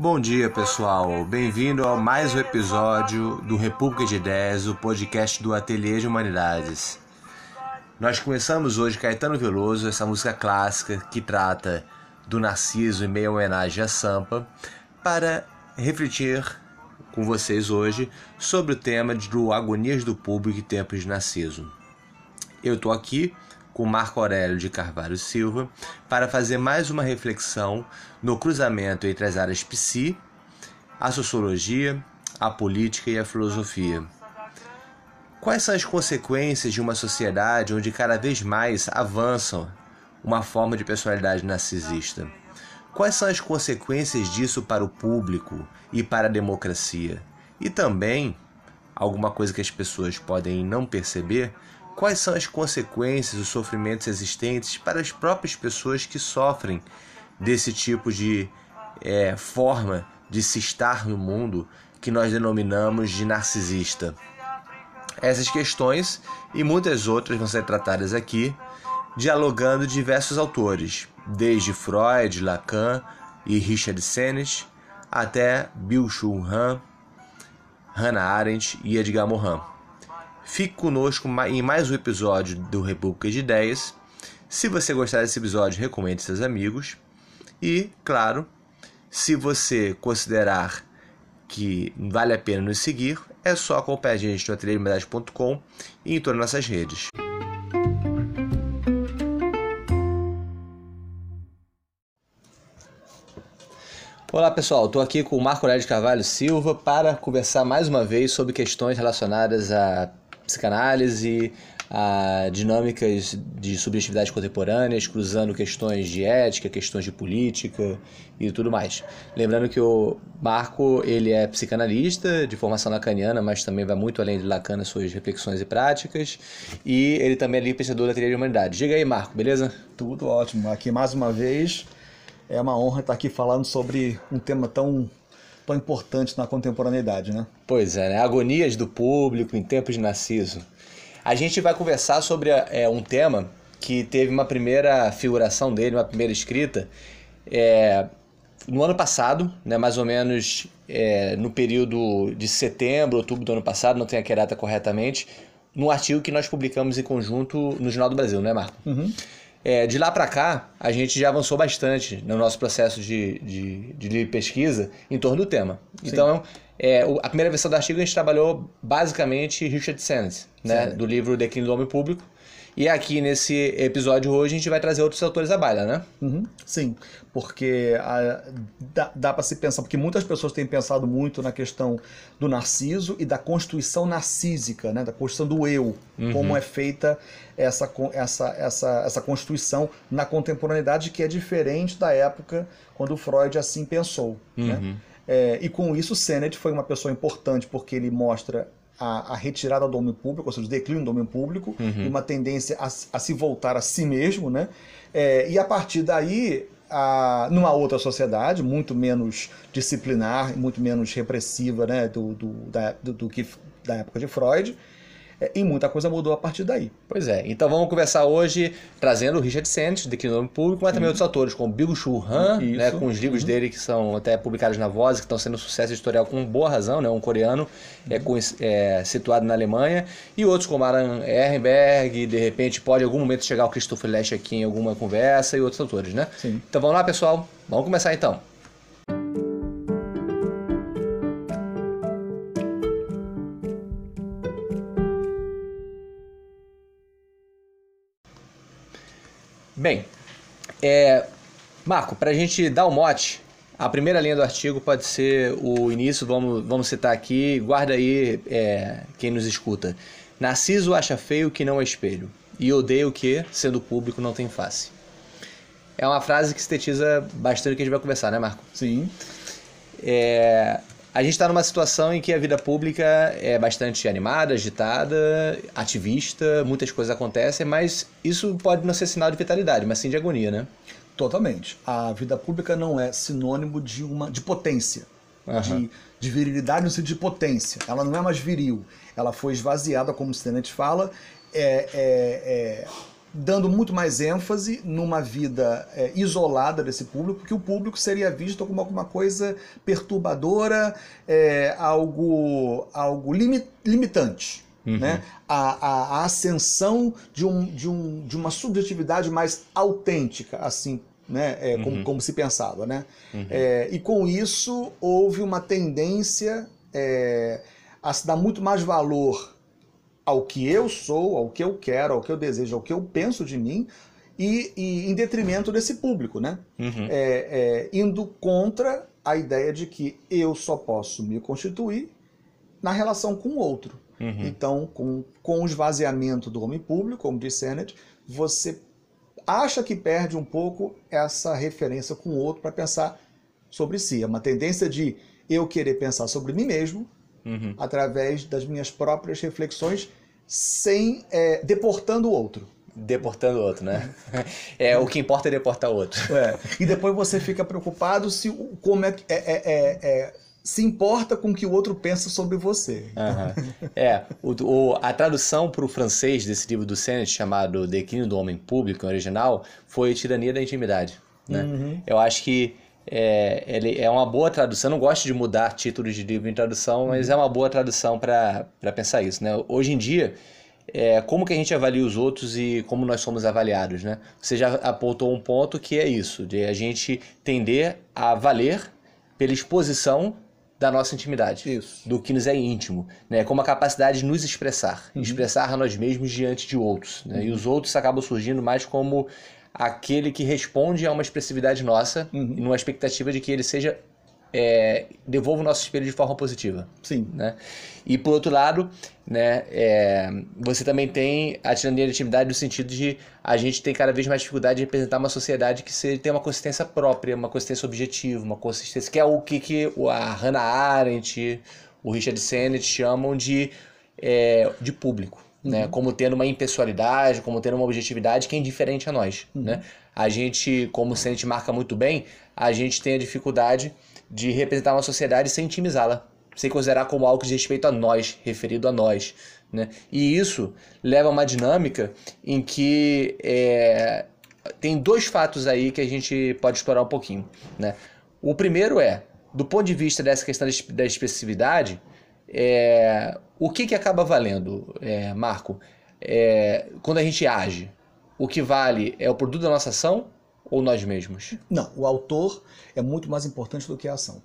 Bom dia, pessoal. Bem-vindo a mais um episódio do República de Ideias, o podcast do Ateliê de Humanidades. Nós começamos hoje Caetano Veloso, essa música clássica que trata do Narciso em meio homenagem a Sampa, para refletir com vocês hoje sobre o tema do Agonias do Público e Tempos de Narciso. Eu estou aqui com Marco Aurélio de Carvalho Silva para fazer mais uma reflexão no cruzamento entre as áreas psi, a sociologia, a política e a filosofia. Quais são as consequências de uma sociedade onde cada vez mais avançam uma forma de personalidade narcisista? Quais são as consequências disso para o público e para a democracia? E também, alguma coisa que as pessoas podem não perceber, quais são as consequências, os sofrimentos existentes para as próprias pessoas que sofrem desse tipo de é, forma de se estar no mundo que nós denominamos de narcisista. Essas questões e muitas outras vão ser tratadas aqui, dialogando diversos autores, desde Freud, Lacan e Richard Sennett, até Byung-Chul Han, Hannah Arendt e Edgar Morin. Fique conosco em mais um episódio do República de Ideias. Se você gostar desse episódio, recomende seus amigos. E, claro, se você considerar que vale a pena nos seguir, é só acompanhar a gente no ateliêhumanidade.com e em todas as nossas redes. Olá pessoal, estou aqui com o Marco Aurélio de Carvalho Silva para conversar mais uma vez sobre questões relacionadas à psicanálise, a dinâmicas de subjetividades contemporâneas, cruzando questões de ética, questões de política e tudo mais. Lembrando que o Marco ele é psicanalista de formação lacaniana, mas também vai muito além de Lacan nas suas reflexões e práticas, e ele também é pensador da teoria de humanidade. Diga aí, Marco, beleza? Tudo ótimo. Aqui mais uma vez é uma honra estar aqui falando sobre um tema tão tão importante na contemporaneidade, né? Pois é, né? Agonias do público em tempos de Narciso. A gente vai conversar sobre é, um tema que teve uma primeira figuração dele, uma primeira escrita, é, no ano passado, né, mais ou menos é, no período de setembro, outubro do ano passado, não tenho aqui a data corretamente, num artigo que nós publicamos em conjunto no Jornal do Brasil, né, Marco? Uhum. É, de lá para cá, a gente já avançou bastante no nosso processo de, de, de pesquisa em torno do tema. Sim. Então, é, a primeira versão do artigo a gente trabalhou basicamente Richard Sennett, né, do livro Declínio do Homem Público. E aqui nesse episódio hoje a gente vai trazer outros autores à baila, né? Uhum, sim, porque a, dá, dá para se pensar, porque muitas pessoas têm pensado muito na questão do narciso e da constituição narcísica, né, da constituição do eu, Uhum. como é feita essa, essa, essa, essa constituição na contemporaneidade, que é diferente da época quando Freud assim pensou. Né? Uhum. É, e com isso, Sennett foi uma pessoa importante porque ele mostra a, a retirada do homem público, ou seja, o declínio do homem público, Uhum. e uma tendência a, a se voltar a si mesmo, né? É, e a partir daí, a, numa outra sociedade, muito menos disciplinar, muito menos repressiva, né, do, do, da, do, do que da época de Freud, e muita coisa mudou a partir daí. Pois é, então vamos conversar hoje trazendo o Richard Declínio do Homem Público, mas também outros autores, como Byung-Chul Han, Isso. né, com os livros dele que são até publicados na Voz, que estão sendo um sucesso editorial com boa razão, né, um coreano é, com- é, situado na Alemanha, e outros como Aran Ehrenberg, de repente pode em algum momento chegar o Christopher Lasch aqui em alguma conversa, e outros autores, né? Sim. Então vamos lá, pessoal, vamos começar então. Bem, é, Marco, para a gente dar o mote, a primeira linha do artigo pode ser o início, vamos, vamos citar aqui, guarda aí é, quem nos escuta. Narciso acha feio que não é espelho. e odeia o que, sendo público, não tem face. É uma frase que sintetiza bastante o que a gente vai conversar, né, Marco? Sim. É, a gente está numa situação em que a vida pública é bastante animada, agitada, ativista, muitas coisas acontecem, mas isso pode não ser sinal de vitalidade, mas sim de agonia, né? Totalmente. A vida pública não é sinônimo de uma de potência, Aham. de, de virilidade no sentido de potência. Ela não é mais viril. Ela foi esvaziada, como o Stennett fala, é, é- é, dando muito mais ênfase numa vida é, isolada desse público, que o público seria visto como alguma coisa perturbadora, é, algo, algo limi- limitante. Né? A, a- a ascensão de, um, de, um, de uma subjetividade mais autêntica, assim, né? É, como, como se pensava. Né? É, e com isso houve uma tendência é, a se dar muito mais valor ao que eu sou, ao que eu quero, ao que eu desejo, ao que eu penso de mim, e, e em detrimento desse público, né? Uhum. É, é, indo contra a ideia de que eu só posso me constituir na relação com o outro. Uhum. Então, com, com o esvaziamento do homem público, como disse Sennett, você acha que perde um pouco essa referência com o outro para pensar sobre si. É uma tendência de eu querer pensar sobre mim mesmo Uhum. através das minhas próprias reflexões, sem é, deportando o outro. Deportando o outro, né? É, o que importa é deportar o outro. É, E depois você fica preocupado se como é que é, é- é- é- se importa com o que o outro pensa sobre você. Aham. É, o, o- a tradução para o francês desse livro do Sennett, chamado Declínio do Homem Público, original, foi Tirania da Intimidade. Né? Eu acho que é, ele é uma boa tradução. Eu não gosto de mudar títulos de livro em tradução, mas é uma boa tradução para pensar isso. Né? Hoje em dia, é, como que a gente avalia os outros e como nós somos avaliados, né? Você já apontou um ponto que é isso, de a gente tender a valer pela exposição da nossa intimidade Isso. do que nos é íntimo, né? Como a capacidade de nos expressar, expressar a nós mesmos diante de outros, né? E os outros acabam surgindo mais como aquele que responde a uma expressividade nossa e numa expectativa de que ele seja é, devolva o nosso espelho de forma positiva Sim. né? E por outro lado, né, é, você também tem a tirania da intimidade no sentido de a gente tem cada vez mais dificuldade de representar uma sociedade que se, tem uma consistência própria, uma consistência objetiva, uma consistência que é o que, que o- a Hannah Arendt, o Richard Sennett chamam de, é, de público. Né, como tendo uma impessoalidade, como tendo uma objetividade que é indiferente a nós. Né? A gente, como o Sennett marca muito bem, a gente tem a dificuldade de representar uma sociedade sem intimizá-la sem considerar como algo diz respeito a nós, referido a nós. Né? E isso leva a uma dinâmica em que é, tem dois fatos aí que a gente pode explorar um pouquinho. Né? O primeiro é, do ponto de vista dessa questão da expressividade, é, o que, que acaba valendo, é, Marco, É, quando a gente age? O que vale é o produto da nossa ação ou nós mesmos? Não, o autor é muito mais importante do que a ação.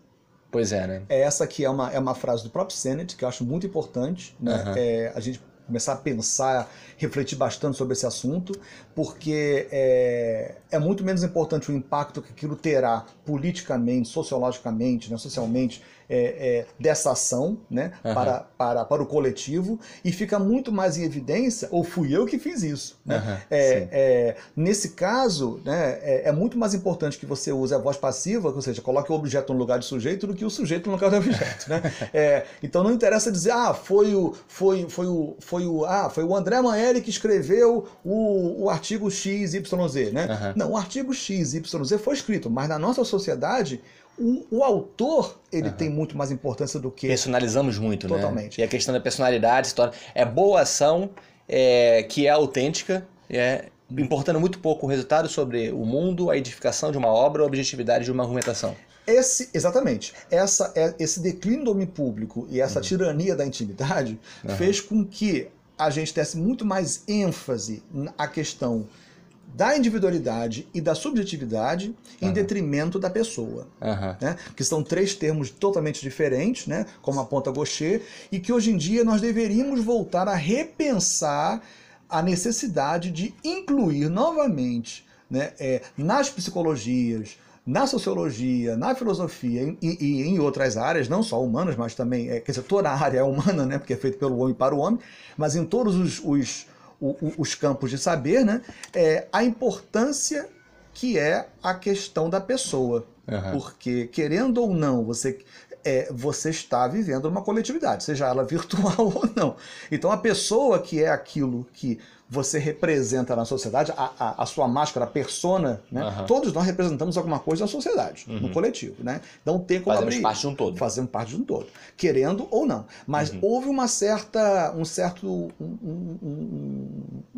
Pois é, né? É essa que é uma, é uma frase do próprio Sennett, que eu acho muito importante, né? Aham. É, a gente começar a pensar, refletir bastante sobre esse assunto, porque é, é muito menos importante o impacto que aquilo terá politicamente, sociologicamente, né, socialmente, é, é, dessa ação né, Aham. para, para, para o coletivo, e fica muito mais em evidência, ou fui eu que fiz isso. Né? Aham, É, nesse caso, né, é, é muito mais importante que você use a voz passiva, ou seja, coloque o objeto no lugar do sujeito, do que o sujeito no lugar do objeto. Né? É, então não interessa dizer, ah, foi o, foi, foi o, foi o, ah, foi o André Manelli que escreveu o, o artigo XYZ. Né? Aham. Não, o artigo XYZ foi escrito, mas na nossa sociedade, o, o autor ele tem muito mais importância do que. Personalizamos muito, né? Totalmente. E a questão da personalidade se torna... É boa ação, é, que é autêntica, é, importando muito pouco o resultado sobre o mundo, a edificação de uma obra, a objetividade de uma argumentação. Esse, exatamente. Essa, é- esse declínio do homem público e essa tirania da intimidade fez com que a gente desse muito mais ênfase na questão da individualidade e da subjetividade em detrimento da pessoa. Aham. né? que são três termos totalmente diferentes, né? como aponta Gaucher, e que hoje em dia nós deveríamos voltar a repensar a necessidade de incluir novamente né, é, nas psicologias, na sociologia, na filosofia e, e em outras áreas, não só humanas, mas também, é, quer dizer, toda a área é humana, né, porque é feito pelo homem para o homem, mas em todos os, os, o- o- os campos de saber, né? É, a importância que é a questão da pessoa. Aham. Porque, querendo ou não, você, é, você está vivendo uma coletividade, seja ela virtual ou não. Então, a pessoa que é aquilo que você representa na sociedade, a, a, a sua máscara, a persona, né? Aham. todos nós representamos alguma coisa na sociedade, no coletivo. Né? Não tem como Fazemos abrir parte de um todo. fazemos parte de um todo, querendo ou não. Mas Uhum. houve uma certa, um certo, um- um-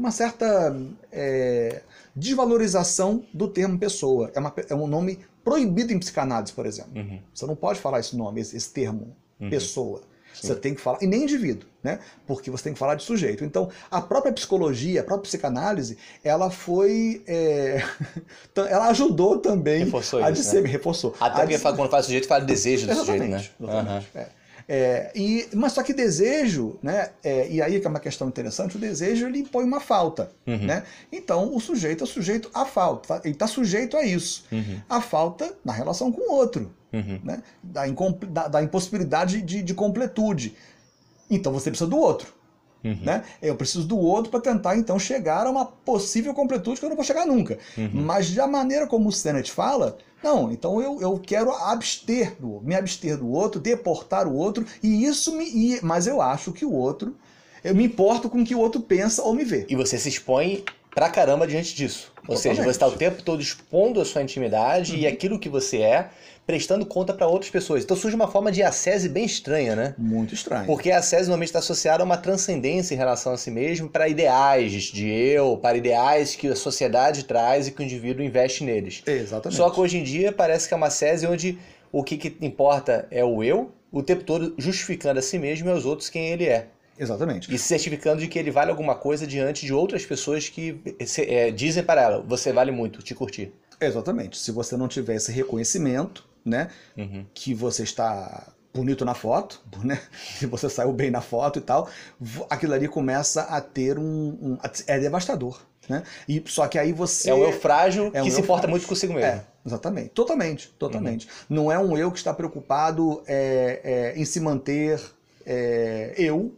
uma certa é, desvalorização do termo pessoa. É, uma, é um nome proibido em psicanálise, por exemplo. Uhum. Você não pode falar esse nome, esse, esse termo, Uhum. pessoa. Sim. Você tem que falar, e nem indivíduo, né? Porque você tem que falar de sujeito. Então, a própria psicologia, a própria psicanálise, ela foi. é, ela ajudou também Reforçou a isso, disser- né? reforçou. Até porque fala- quando fala sujeito, fala desejo do sujeito, né? Exatamente. exatamente. Aham. É. É, e, mas só que desejo, né? é, e aí que é uma questão interessante, o desejo ele impõe uma falta. Uhum. Né? Então o sujeito é sujeito à falta, ele está sujeito a isso. Uhum. A falta na relação com o outro, Uhum. né? da, da- da impossibilidade de, de completude. Então você precisa do outro. Uhum. Né? Eu preciso do outro para tentar então chegar a uma possível completude que eu não vou chegar nunca. Uhum. Mas da maneira como o Sennett fala, não, então eu, eu quero abster do me abster do outro, deportar o outro, e isso me. e- mas eu acho que o outro. Eu me importo com o que o outro pensa ou me vê. E você se expõe pra caramba diante disso. Ou seja, Totalmente. você está o tempo todo expondo a sua intimidade e aquilo que você é, prestando conta pra outras pessoas. Então surge uma forma de ascese bem estranha, né? Muito estranho. Porque a ascese normalmente está associada a uma transcendência em relação a si mesmo para ideais de eu, para ideais que a sociedade traz e que o indivíduo investe neles. Exatamente. Só que hoje em dia parece que é uma ascese onde o que, que importa é o eu, o tempo todo justificando a si mesmo e aos outros quem ele é. Exatamente. E se certificando de que ele vale alguma coisa diante de outras pessoas que se- é, dizem para ela, você vale muito, te curti. Exatamente. Se você não tiver esse reconhecimento, né, Uhum. que você está bonito na foto, né, que você saiu bem na foto e tal, aquilo ali começa a ter um, um- é devastador, né? E só que aí você É um eu frágil É um que se importa muito consigo mesmo. É, exatamente. Totalmente, totalmente. Uhum. Não é um eu que está preocupado é, é, em se manter é, eu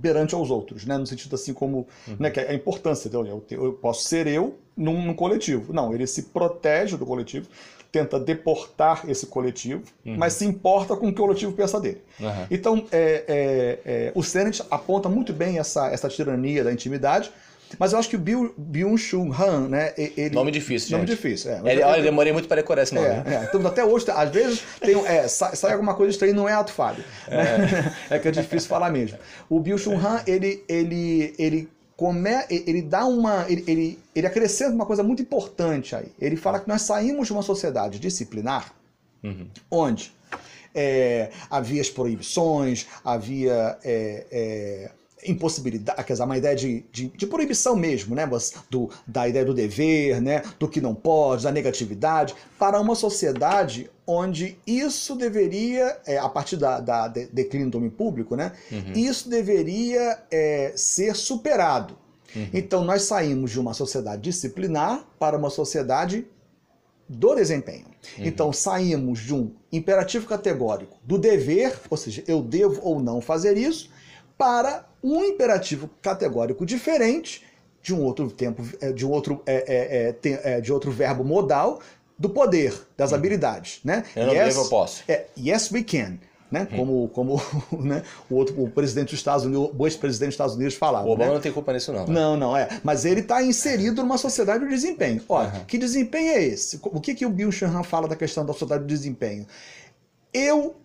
perante aos outros, né? No sentido assim como, Uhum. né, que é a importância, então, eu, eu posso ser eu num, num coletivo. Não, ele se protege do coletivo, tenta deportar esse coletivo, Uhum. mas se importa com o que o coletivo pensa dele. Aham. Então, é, é, é, o Sennett aponta muito bem essa, essa tirania da intimidade, mas eu acho que o Byung-Chul Han, né, e- ele... Nome difícil, Nome gente. difícil, é. Ele- eu demorei muito para decorar esse nome. né? É, é. Então, até hoje, às vezes, tem, é, sai, sai alguma coisa estranha, não é ato falho. né? É. que é difícil falar mesmo. O Chun Han, ele, ele, ele, come, ele dá uma. Ele, ele, ele acrescenta uma coisa muito importante aí. Ele fala que nós saímos de uma sociedade disciplinar Uhum. onde é, havia as proibições, havia é, é, impossibilidade, quer dizer, uma ideia de, de, de proibição mesmo, né? Do, da ideia do dever, né? do que não pode, da negatividade, para uma sociedade onde isso deveria, é, a partir da, da de- declínio do domínio público, né? isso deveria é, ser superado. Então nós saímos de uma sociedade disciplinar para uma sociedade do desempenho. Então saímos de um imperativo categórico do dever, ou seja, eu devo ou não fazer isso, para um imperativo categórico diferente de um outro tempo, eh, de um outro, é, é, é, é, de outro verbo modal do poder, das habilidades, né? Eu não devo, eu posso. É, yes we can. Né? Como, como né? o, outro, o presidente dos Estados Unidos, o ex-presidente dos Estados Unidos falava. O Obama né? não tem culpa nisso, não. né? Não, não, é. Mas ele está inserido numa sociedade de desempenho. Olha, Aham. que desempenho é esse? O que, que o Bill Shanhan fala da questão da sociedade de desempenho? Eu,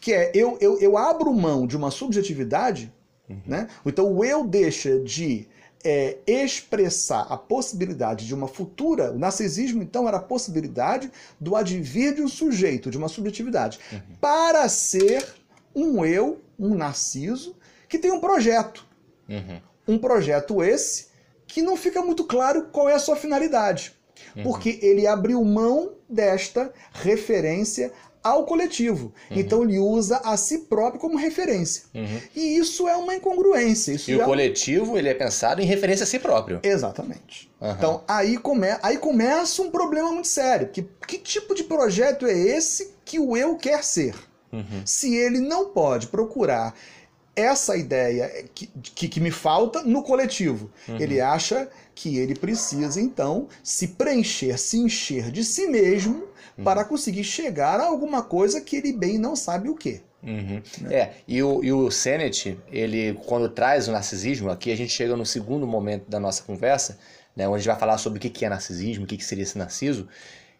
que é, eu, eu, eu abro mão de uma subjetividade, né? Então o eu deixa de é, expressar a possibilidade de uma futura. O narcisismo, então, era a possibilidade do advir de um sujeito, de uma subjetividade, para ser um eu, um narciso, que tem um projeto Uhum. um projeto esse que não fica muito claro qual é a sua finalidade. Uhum. Porque ele abriu mão desta referência ao coletivo. Então ele usa a si próprio como referência. Uhum. E isso é uma incongruência. Isso E o é... coletivo, ele é pensado em referência a si próprio. Exatamente. Aham. Então aí, come... aí começa um problema muito sério. Que, que tipo de projeto é esse que o eu quer ser? Uhum. se ele não pode procurar essa ideia que, que, que me falta no coletivo. Uhum. Ele acha que ele precisa, então, se preencher, se encher de si mesmo Uhum. para conseguir chegar a alguma coisa que ele bem não sabe o que. Uhum. É, e o, e o Sennett, ele, quando traz o narcisismo, aqui a gente chega no segundo momento da nossa conversa, né, onde a gente vai falar sobre o que é narcisismo, o que que seria esse narciso,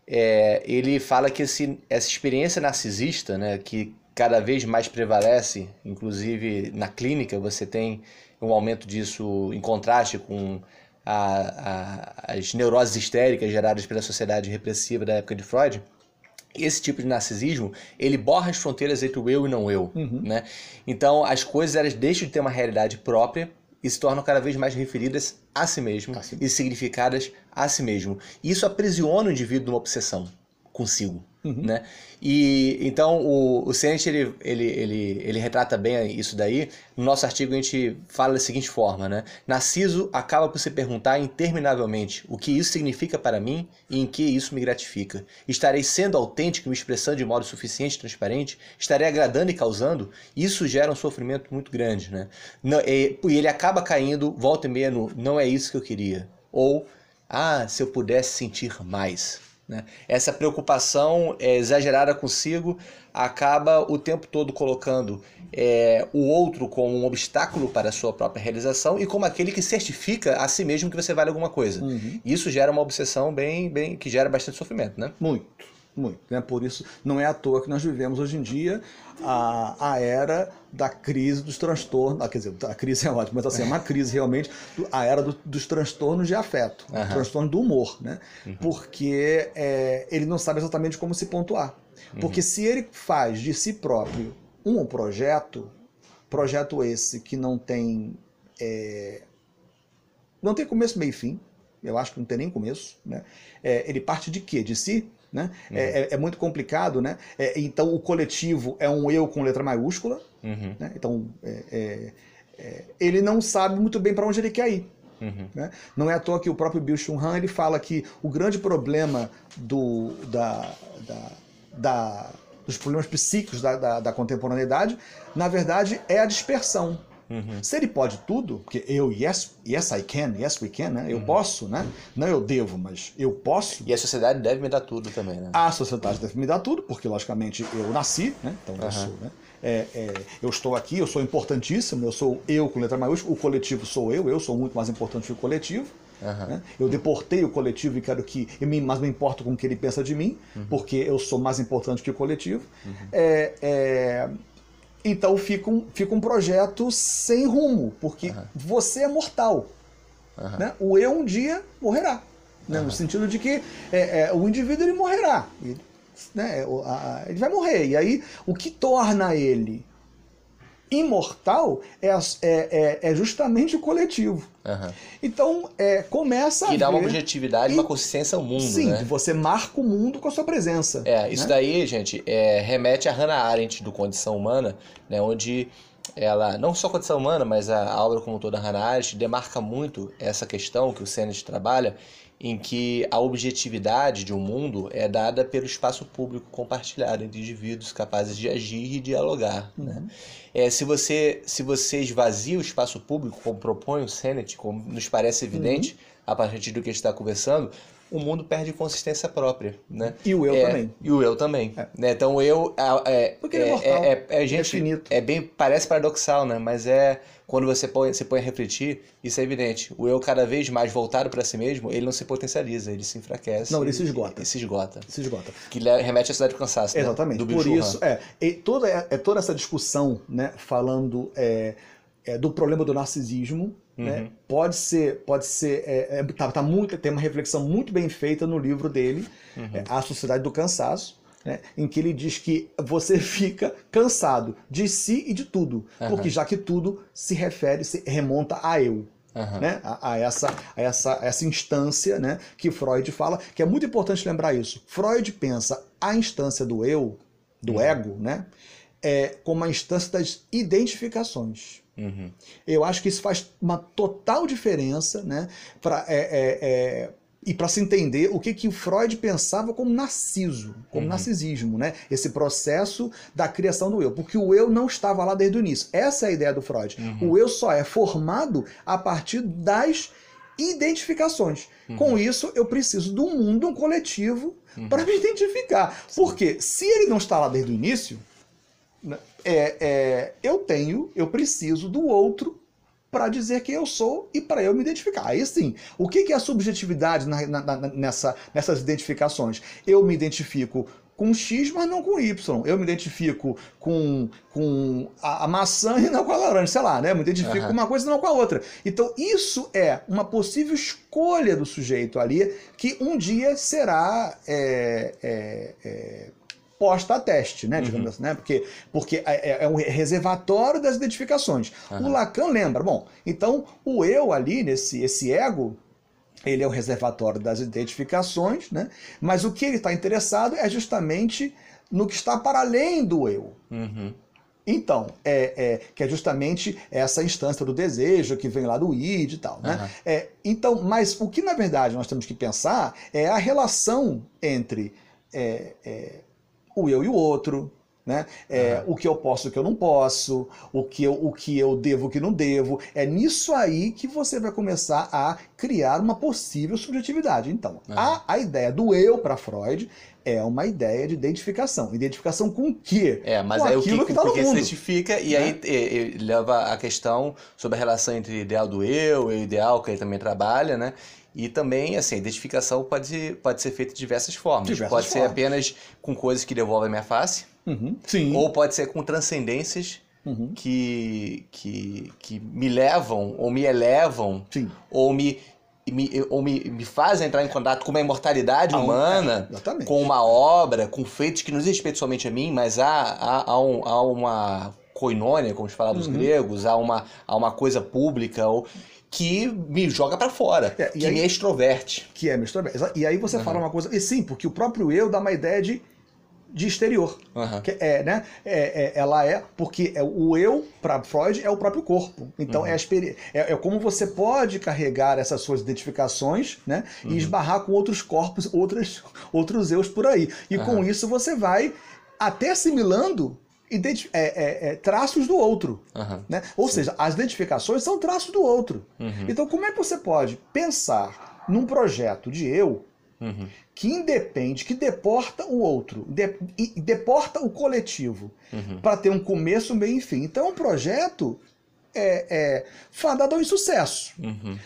é, ele fala que esse, essa experiência narcisista, né, que cada vez mais prevalece, inclusive na clínica você tem um aumento disso em contraste com a- a- as neuroses histéricas geradas pela sociedade repressiva da época de Freud, esse tipo de narcisismo, ele borra as fronteiras entre o eu e não eu, né? Então, as coisas elas deixam de ter uma realidade própria e se tornam cada vez mais referidas a si mesmo A si e significadas a si mesmo. Isso aprisiona o indivíduo numa obsessão consigo, né? E então o, o Sennett, ele, ele, ele, ele retrata bem isso daí. No nosso artigo a gente fala da seguinte forma, né? Narciso acaba por se perguntar interminavelmente o que isso significa para mim e em que isso me gratifica. Estarei sendo autêntico me expressando de modo suficiente e transparente? Estarei agradando e causando? Isso gera um sofrimento muito grande, né? Não, e, e ele acaba caindo, volta e meia, no não é isso que eu queria. Ou, ah, se eu pudesse sentir mais. Né? Essa preocupação é, exagerada consigo acaba o tempo todo colocando é, o outro como um obstáculo para a sua própria realização e como aquele que certifica a si mesmo que você vale alguma coisa. Uhum. Isso gera uma obsessão bem, bem que gera bastante sofrimento, né? Muito, muito. Né? Por isso, não é à toa que nós vivemos hoje em dia a, a era da crise dos transtornos. Ah, quer dizer, a crise é ótima, mas assim, é uma crise realmente, a era do- dos transtornos de afeto, Aham. transtorno do humor, né? Porque é, ele não sabe exatamente como se pontuar. Porque se ele faz de si próprio um projeto, projeto esse que não tem. é, não tem começo, meio e fim. Eu acho que não tem nem começo. Né? É, ele parte de quê? De si? Né? É, é- é muito complicado, né? É, então o coletivo é um eu com letra maiúscula. Uhum, Né? Então é, é, é, ele não sabe muito bem para onde ele quer ir. uhum, né? Não é à toa que o próprio Bill Chun Han ele fala que o grande problema do, da, da, da- dos problemas psíquicos da, da, da contemporaneidade, na verdade, é a dispersão. Uhum. Se ele pode tudo, porque eu, yes, yes I can, yes we can, né? eu posso, né? não eu devo, mas eu posso. E a sociedade deve me dar tudo também, né? A sociedade deve me dar tudo, porque logicamente eu nasci, né? então eu sou, né? É, é, eu estou aqui, eu sou importantíssimo, eu sou eu com letra maiúscula, o coletivo sou eu, eu sou muito mais importante que o coletivo. Aham. né? Eu deportei o coletivo e quero que. Eu me, mas me importo com o que ele pensa de mim, porque eu sou mais importante que o coletivo. É, é, então fica um, fica um projeto sem rumo, porque você é mortal. Aham. Né? O eu um dia morrerá. né? No sentido de que é, é, o indivíduo ele morrerá. Ele, né? a- ele vai morrer. E aí, o que torna ele imortal é, é, é, é justamente o coletivo. Aham. Então, é, começa Que a dá uma objetividade, E- uma consciência ao mundo, Sim, né? você marca o mundo com a sua presença. É, isso né? daí, gente, é, remete a Hannah Arendt do Condição Humana, né, onde ela, não só a Condição Humana, mas a, a obra como toda Hannah Arendt demarca muito essa questão que o Sennett trabalha, em que a objetividade de um mundo é dada pelo espaço público compartilhado entre indivíduos capazes de agir e dialogar. Né? É, se, você, se você esvazia o espaço público, como propõe o Sennett, como nos parece evidente a partir do que a gente está conversando, o mundo perde consistência própria. Né? E o eu É, também. E o eu também. Né? Então o eu é, é, Porque é é, mortal, é, é, é gente, finito. é bem parece paradoxal, né? Mas é quando você põe, se põe a refletir, isso é evidente. O eu cada vez mais voltado para si mesmo, ele não se potencializa, ele se enfraquece. Não, ele se esgota. Ele se esgota. Se esgota. Que remete à cidade do cansaço. né? Exatamente. Do Bill Por isso, é, e toda, é toda essa discussão, né, falando é, é, do problema do narcisismo, né, pode ser, pode ser, é, é, tá, tá muito, tem uma reflexão muito bem feita no livro dele, é, A Sociedade do Cansaço, né, em que ele diz que você fica cansado de si e de tudo, porque já que tudo se refere, se remonta a eu Aham. né, a, a essa, a essa, essa instância né, que Freud fala, que é muito importante lembrar isso. Freud pensa a instância do eu, do ego, né, é, como a instância das identificações. Uhum. Eu acho que isso faz uma total diferença, né? Pra, é, é, é, e para se entender o que que o Freud pensava como narciso, como Uhum. narcisismo, né? Esse processo da criação do eu, porque o eu não estava lá desde o início. Essa é a ideia do Freud. Uhum. O eu só é formado a partir das identificações. Uhum. Com isso, eu preciso do mundo, um coletivo, Uhum. para me identificar. Porque se ele não está lá desde o início, né, é, é, eu tenho, eu preciso do outro para dizer quem eu sou e para eu me identificar. Aí sim, o que é a subjetividade na- na- nessa, nessas identificações? Eu me identifico com X, mas não com Y. Eu me identifico com, com a, a maçã e não com a laranja, sei lá, né? Eu me identifico Aham. com uma coisa e não com a outra. Então, isso é uma possível escolha do sujeito ali que um dia será é, é, é, posta a teste, né? Digamos assim, né? Porque, porque é, é um reservatório das identificações. O Aham. Lacan lembra, bom, então o eu ali, nesse esse ego, ele é o reservatório das identificações, né? Mas o que ele está interessado é justamente no que está para além do eu. Uhum. Então, é, é, que é justamente essa instância do desejo que vem lá do id e tal, né? Aham. É, então, mas o que na verdade nós temos que pensar é a relação entre é, é, o eu e o outro, né? É, Aham. O que eu posso e o que eu não posso, o que eu, o que eu devo e o que não devo. É nisso aí que você vai começar a criar uma possível subjetividade. Então, Aham. a, a ideia do eu para Freud é uma ideia de identificação. Identificação com o quê? É, mas Com aí o que, que tá porque se identifica e né? aí é, é, leva a questão sobre a relação entre o ideal do eu e o ideal que ele também trabalha, né? E também, assim, a identificação pode, pode ser feita de diversas formas. Diversas pode ser formas. apenas com coisas que devolvem a minha face, Uhum. Sim. ou pode ser com transcendências Uhum. que, que, que me levam ou me elevam Sim. ou me, me, ou me, me fazem entrar em contato com uma imortalidade Ah, um- humana, é, exatamente. com uma obra, com feitos que não dizem respeito somente a mim, mas há, há, há, um- há uma coinônia, como se falava dos Uhum. gregos, há uma, há uma coisa pública ou, que me joga pra fora, É, e que aí- me extroverte. Que é mistura. E aí você fala uma coisa. E sim, porque o próprio eu dá uma ideia de, de exterior. Aham. Que é, né? É, é- ela é. Porque é, o eu, para Freud, é o próprio corpo. Então Uhum. é, a experi- é, é como você pode carregar essas suas identificações né? Uhum. e esbarrar com outros corpos, outras, outros eus por aí. E com isso você vai até assimilando é, é, é, traços do outro. Aham. Né? Ou seja, as identificações são traços do outro. Uhum. Então, como é que você pode pensar num projeto de eu Uhum. que independe, que deporta o outro, de- e deporta o coletivo, Uhum. para ter um começo, meio e fim? Então, é um projeto é, é, fadado ao insucesso. Uhum.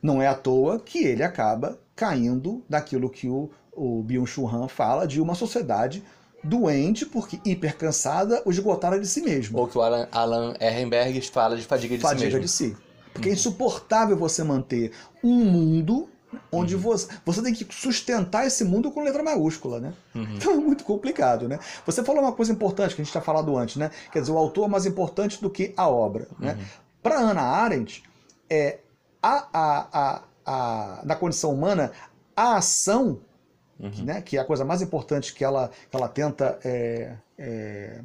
Não é à toa que ele acaba caindo daquilo que o, o Byung-Chul Han fala de uma sociedade doente, porque hipercansada, ou esgotada de si mesmo. Ou que o Alan, Alan Ehrenberg fala de fadiga de fadiga si mesmo. de si. Porque é insuportável você manter um mundo onde Uhum. você, você tem que sustentar esse mundo com letra maiúscula, né? Uhum. Então é muito complicado, né? Você falou uma coisa importante que a gente tinha falado antes, né? Quer dizer, o autor é mais importante do que a obra, né? Uhum. Para Hannah Arendt, é, a, a, a, a, na condição humana, a ação, Uhum. né, que é a coisa mais importante que ela, que ela tenta... é, é,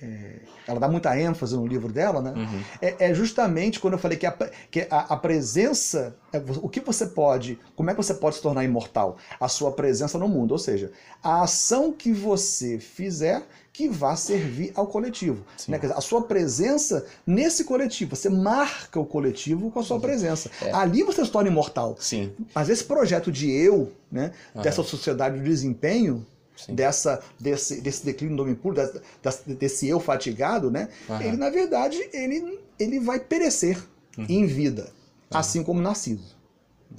é, ela dá muita ênfase no livro dela, né? Uhum. é, é justamente quando eu falei que, a, que a, a presença, é, o que você pode, como é que você pode se tornar imortal? A sua presença no mundo, ou seja, a ação que você fizer que vá servir ao coletivo. Né? Dizer, a sua presença nesse coletivo, você marca o coletivo com a sua presença. É. Ali você se torna imortal. Sim. Mas esse projeto de eu, né, dessa sociedade do desempenho, Sim. dessa, desse, desse declínio do homem puro, dessa- desse eu fatigado, né, ele na verdade ele, ele vai perecer Uhum. em vida, assim como Narciso.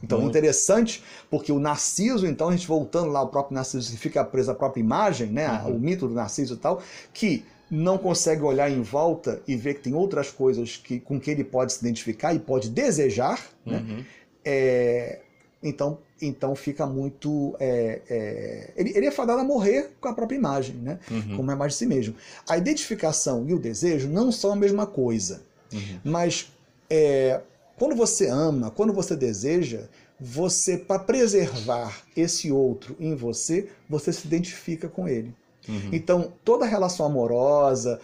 Então, Muito. interessante, porque o Narciso, então, a gente voltando lá ao próprio Narciso, que fica preso à própria imagem, né, Uhum. o mito do Narciso e tal, que não consegue olhar em volta e ver que tem outras coisas que, com que ele pode se identificar e pode desejar, né, Uhum. é, então, então fica muito. é, é, ele, ele é fadado a morrer com a própria imagem, né? Uhum. Com uma imagem de si mesmo. A identificação e o desejo não são a mesma coisa. Uhum. Mas é, quando você ama, quando você deseja, você, para preservar esse outro em você, você se identifica com ele. Uhum. Então, toda relação amorosa,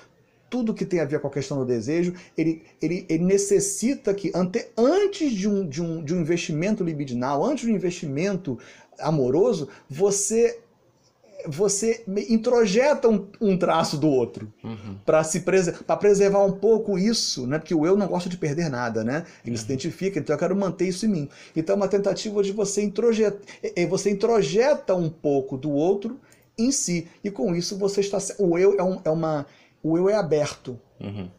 tudo que tem a ver com a questão do desejo, ele, ele, ele necessita que, ante, antes de um, de, um, de um investimento libidinal, antes de um investimento amoroso, você você introjeta um, um, traço do outro Uhum. para se prese para preservar um pouco isso, né? Porque o eu não gosta de perder nada, né? Ele Uhum. se identifica, então eu quero manter isso em mim. Então é uma tentativa de você introjetar, você introjeta um pouco do outro em si e com isso você está o eu é, um, é uma o eu é aberto, Uhum.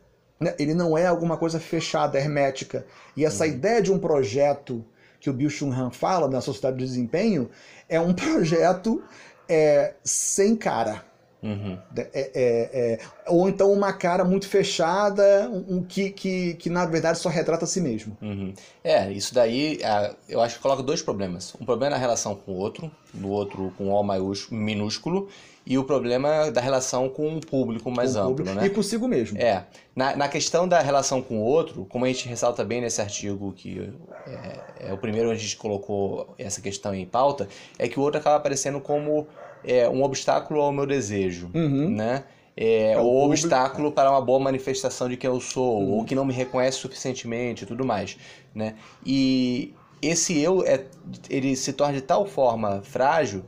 né? Ele não é alguma coisa fechada, hermética. E essa ideia de um projeto que o Bill Chung Han fala na Sociedade do Desempenho é um projeto é, sem cara. Uhum. É- é- é- ou então uma cara muito fechada, um, um que, que, que na verdade só retrata a si mesmo. Uhum. É, isso daí eu acho que coloca dois problemas. Um problema na relação com o outro, do outro com O maiúsculo, minúsculo, e o problema da relação com o público mais Com amplo, público né? E consigo mesmo. É, na, na questão da relação com o outro, como a gente ressalta bem nesse artigo, que é, é o primeiro onde a gente colocou essa questão em pauta, é que o outro acaba aparecendo como é, um obstáculo ao meu desejo, Uhum. né? É, É o ou obstáculo para uma boa manifestação de quem eu sou, Uhum. ou que não me reconhece suficientemente e tudo mais, né? E esse eu, é, ele se torna de tal forma frágil,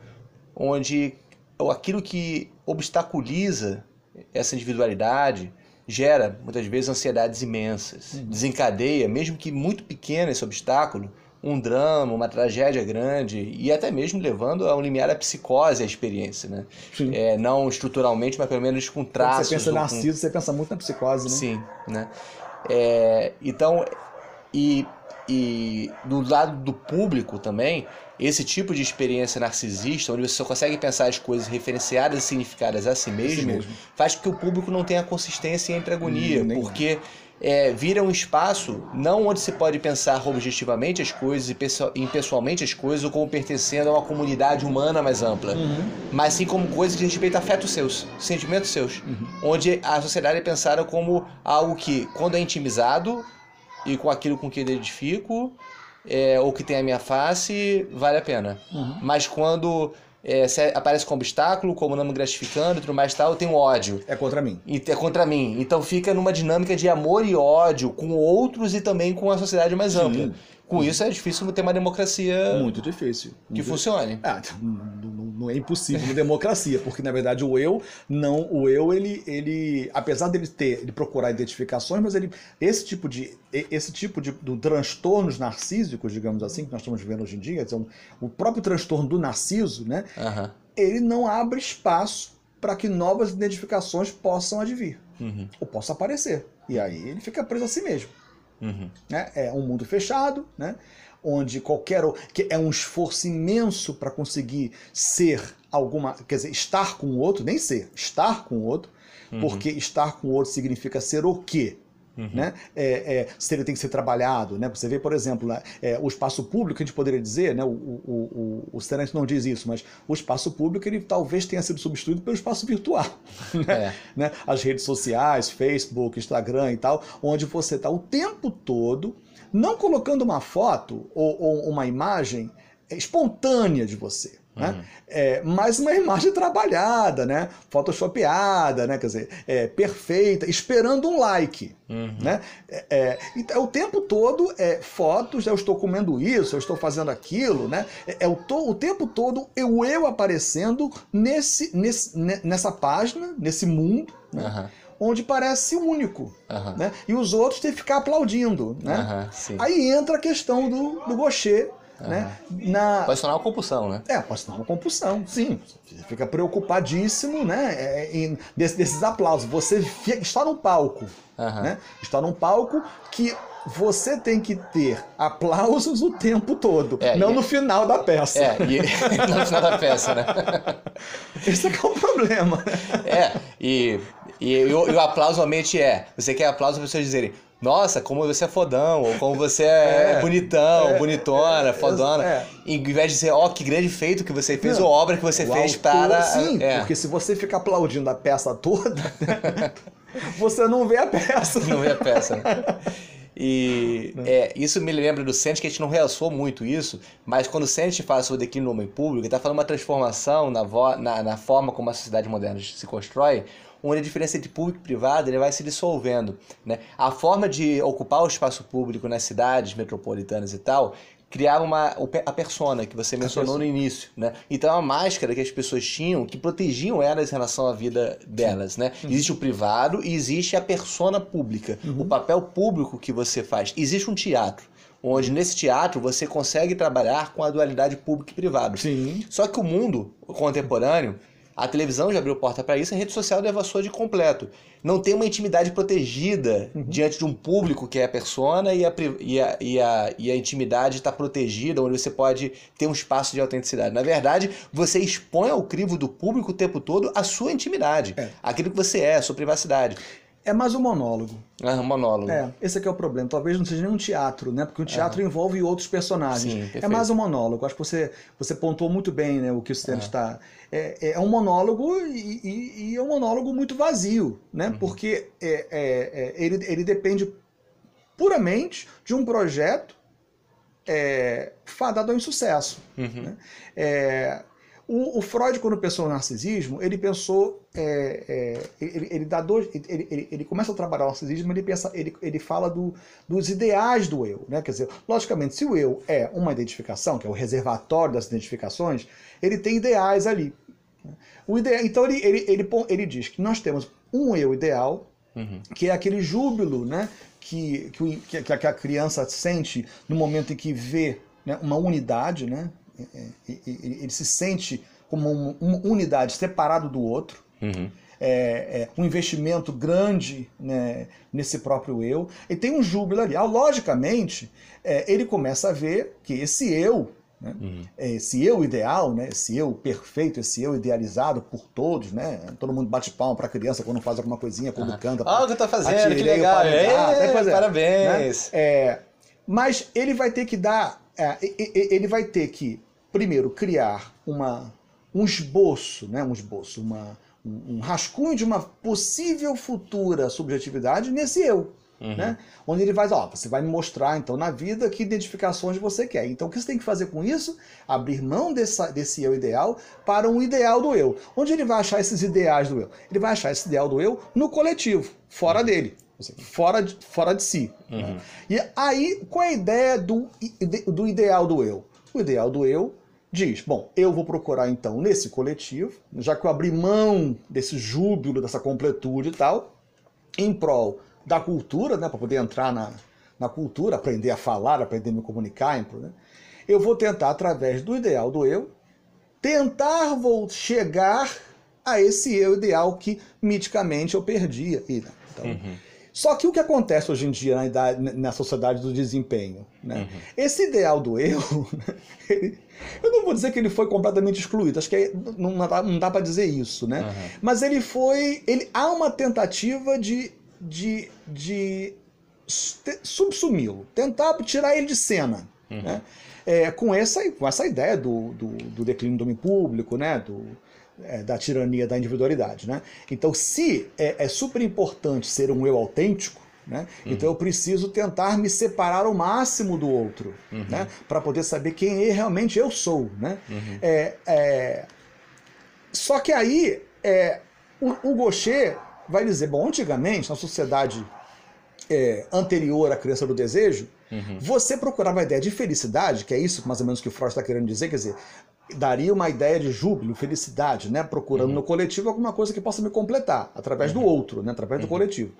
onde aquilo que obstaculiza essa individualidade gera muitas vezes ansiedades imensas, Uhum. desencadeia, mesmo que muito pequeno esse obstáculo, um drama, uma tragédia grande e até mesmo levando a um limiar da psicose a experiência, né? Sim. É, não estruturalmente, mas pelo menos com Quando traços. você pensa ou com- narciso, você pensa muito na psicose, né? Sim, né? É, então, e, e do lado do público também, esse tipo de experiência narcisista, onde você só consegue pensar as coisas referenciadas e significadas a si mesmo, mesmo. faz com que o público não tenha consistência e entre agonia, Hum, porque é, vira um espaço não onde se pode pensar objetivamente as coisas e pesso- impessoalmente as coisas ou como pertencendo a uma comunidade humana mais ampla Uhum. mas sim como coisas que respeitam afetos seus, sentimentos seus, Uhum. onde a sociedade é pensada como algo que, quando é intimizado e com aquilo com que eu identifico, é, ou que tem a minha face, vale a pena. Uhum. Mas quando é, se aparece como obstáculo, como não me gratificando e tudo mais tal, eu tenho ódio. É contra mim. E é contra mim. Então fica numa dinâmica de amor e ódio com outros e também com a sociedade mais Sim. ampla. Com isso é difícil ter uma democracia Muito difícil. que Muito- funcione. Ah, não, não- não é impossível democracia, porque na verdade o eu não, o eu ele, ele apesar dele ter, de procurar identificações, mas ele esse tipo de esse tipo de do transtornos narcísicos, digamos assim, que nós estamos vivendo hoje em dia, então, o próprio transtorno do narciso, né, ele não abre espaço para que novas identificações possam advir Uhum. ou possam aparecer. E aí ele fica preso a si mesmo Uhum. né? É um mundo fechado, né? Onde qualquer que é um esforço imenso para conseguir ser alguma, quer dizer, estar com o outro, nem ser, estar com o outro, Uhum. porque estar com o outro significa ser o quê? Uhum. Né? É, é, se ele tem que ser trabalhado, né? Você vê, por exemplo, é, o espaço público, a gente poderia dizer, né? O, o, o, o não diz isso, mas o espaço público ele talvez tenha sido substituído pelo espaço virtual. né? É. né? As redes sociais, Facebook, Instagram e tal, onde você está o tempo todo não colocando uma foto ou, ou uma imagem espontânea de você. Né? Uhum. É, mas uma imagem trabalhada, né? photoshopeada, né? quer dizer, é, perfeita, esperando um like. Uhum. Né? É, é, então, o tempo todo é fotos, eu estou comendo isso, eu estou fazendo aquilo, né? É, é o, to- o tempo todo eu, eu aparecendo nesse, nesse, ne- nessa página, nesse mundo, né? Aham. onde parece único. Aham. Né? E os outros têm que ficar aplaudindo. Né? Sim. Aí entra a questão do, do gaucher. Né? Na, Pode tornar uma compulsão, né? é, pode tornar uma compulsão, sim. Você fica preocupadíssimo, né? é, em- desse- desses aplausos. Você fica- está no palco, Aham. né? Está num palco que você tem que ter aplausos o tempo todo, É, não e- no final da peça. É, e no final da peça, né? Esse é que é o problema. né? É, e, e, e o, e o aplauso realmente é: você quer aplauso para pessoas dizerem, nossa, como você é fodão, ou como você é, É, bonitão, é, bonitona, é, fodona. é. Em vez de dizer, ó, que grande feito que você fez, Não, ou obra que você fez autor, para. Sim, é, porque se você ficar aplaudindo a peça toda, você não vê a peça. não é a peça, né? E é, isso me lembra do Sente que a gente não realçou muito isso, mas quando o Sente fala sobre o declínio do homem público, ele está falando uma transformação na, na, na forma como a sociedade moderna se constrói, onde a diferença entre público e privado ele vai se dissolvendo. Né? A forma de ocupar o espaço público nas cidades metropolitanas e tal criava uma, a persona que você mencionou no início, né? Então é uma máscara que as pessoas tinham que protegiam elas em relação à vida delas, né? Uhum. Existe o privado e existe a persona pública, uhum. o papel público que você faz. Existe um teatro onde nesse teatro você consegue trabalhar com a dualidade público e privado. Sim. Só que o mundo contemporâneo a televisão já abriu porta para isso, a rede social devassou de completo. Não tem uma intimidade protegida uhum. diante de um público que é a persona e a, e a, e a, e a intimidade está protegida, onde você pode ter um espaço de autenticidade. Na verdade, você expõe ao crivo do público o tempo todo a sua intimidade, é. aquilo que você é, a sua privacidade. É mais um monólogo. É um monólogo. É, esse aqui é o problema. Talvez não seja nem um teatro, né? Porque o teatro uhum. envolve outros personagens. Sim, é mais um monólogo. Acho que você, você pontuou muito bem né, o que o Stanley uhum. está. É, é um monólogo e, e, e, é um monólogo muito vazio, né? Uhum. Porque é, é, é, ele, ele depende puramente de um projeto é, fadado ao insucesso. Uhum. Né? É, o, o, Freud, quando pensou no narcisismo, ele pensou, é, é, ele, ele, dá dois, ele, ele, ele, começa a trabalhar o narcisismo, ele pensa, ele, ele fala do, dos ideais do eu, né? Quer dizer, logicamente, se o eu é uma identificação, que é o reservatório das identificações, ele tem ideais ali. O ideal, então ele, ele, ele, ele diz que nós temos um eu ideal, uhum. que é aquele júbilo, né? Que, que, que a criança sente no momento em que vê né, uma unidade, né? É, é, ele se sente como uma unidade separado do outro. Uhum. É, é, um investimento grande né, nesse próprio eu, e tem um júbilo ali. Ah, logicamente, é, ele começa a ver que esse eu, né, uhum. esse eu ideal, né, esse eu perfeito, esse eu idealizado por todos, né, todo mundo bate palma para a criança quando faz alguma coisinha, quando uhum. canta. Ah, o que tá fazendo, que legal, é, parabéns. Né? mas ele vai ter que dar, ele vai ter que primeiro, criar uma, um esboço, né? um esboço, uma, um, um rascunho de uma possível futura subjetividade nesse eu. Uhum. Né? Onde ele vai, ó, você vai me mostrar então na vida que identificações você quer. Então o que você tem que fazer com isso? Abrir mão dessa, desse eu ideal para um ideal do eu. Onde ele vai achar esses ideais do eu? Ele vai achar esse ideal do eu no coletivo, fora uhum. dele. Fora de, fora de si. Né? Uhum. Né? E aí, qual é a ideia do, do ideal do eu? O ideal do eu diz: bom, eu vou procurar então nesse coletivo, já que eu abri mão desse júbilo, dessa completude e tal, em prol da cultura, né, para poder entrar na, na cultura, aprender a falar, aprender a me comunicar, né, eu vou tentar, através do ideal do eu, tentar vou chegar a esse eu ideal que miticamente eu perdia. Então, uhum. Só que o que acontece hoje em dia na, idade, na sociedade do desempenho? Né? Uhum. Esse ideal do eu, ele, eu não vou dizer que ele foi completamente excluído, acho que é, não, dá, não dá para dizer isso, né? Uhum. Mas ele foi. Ele, há uma tentativa de, de, de subsumi-lo, tentar tirar ele de cena. Uhum. Né? É, com, essa, com essa ideia do, do, do declínio do domínio público, né? do, é, da tirania da individualidade. Né? Então, se é, é super importante ser um eu autêntico, né? Uhum. Então eu preciso tentar me separar o máximo do outro, uhum. né? para poder saber quem realmente eu sou. Né? Uhum. É, é... Só que aí é, o, o Gaucher vai dizer, bom, antigamente, na sociedade é, anterior à criança do desejo, uhum. você procurava a ideia de felicidade, que é isso mais ou menos que o Freud está querendo dizer, quer dizer, daria uma ideia de júbilo, felicidade, né? Procurando uhum. no coletivo alguma coisa que possa me completar, através uhum. do outro, né? Através do uhum. coletivo.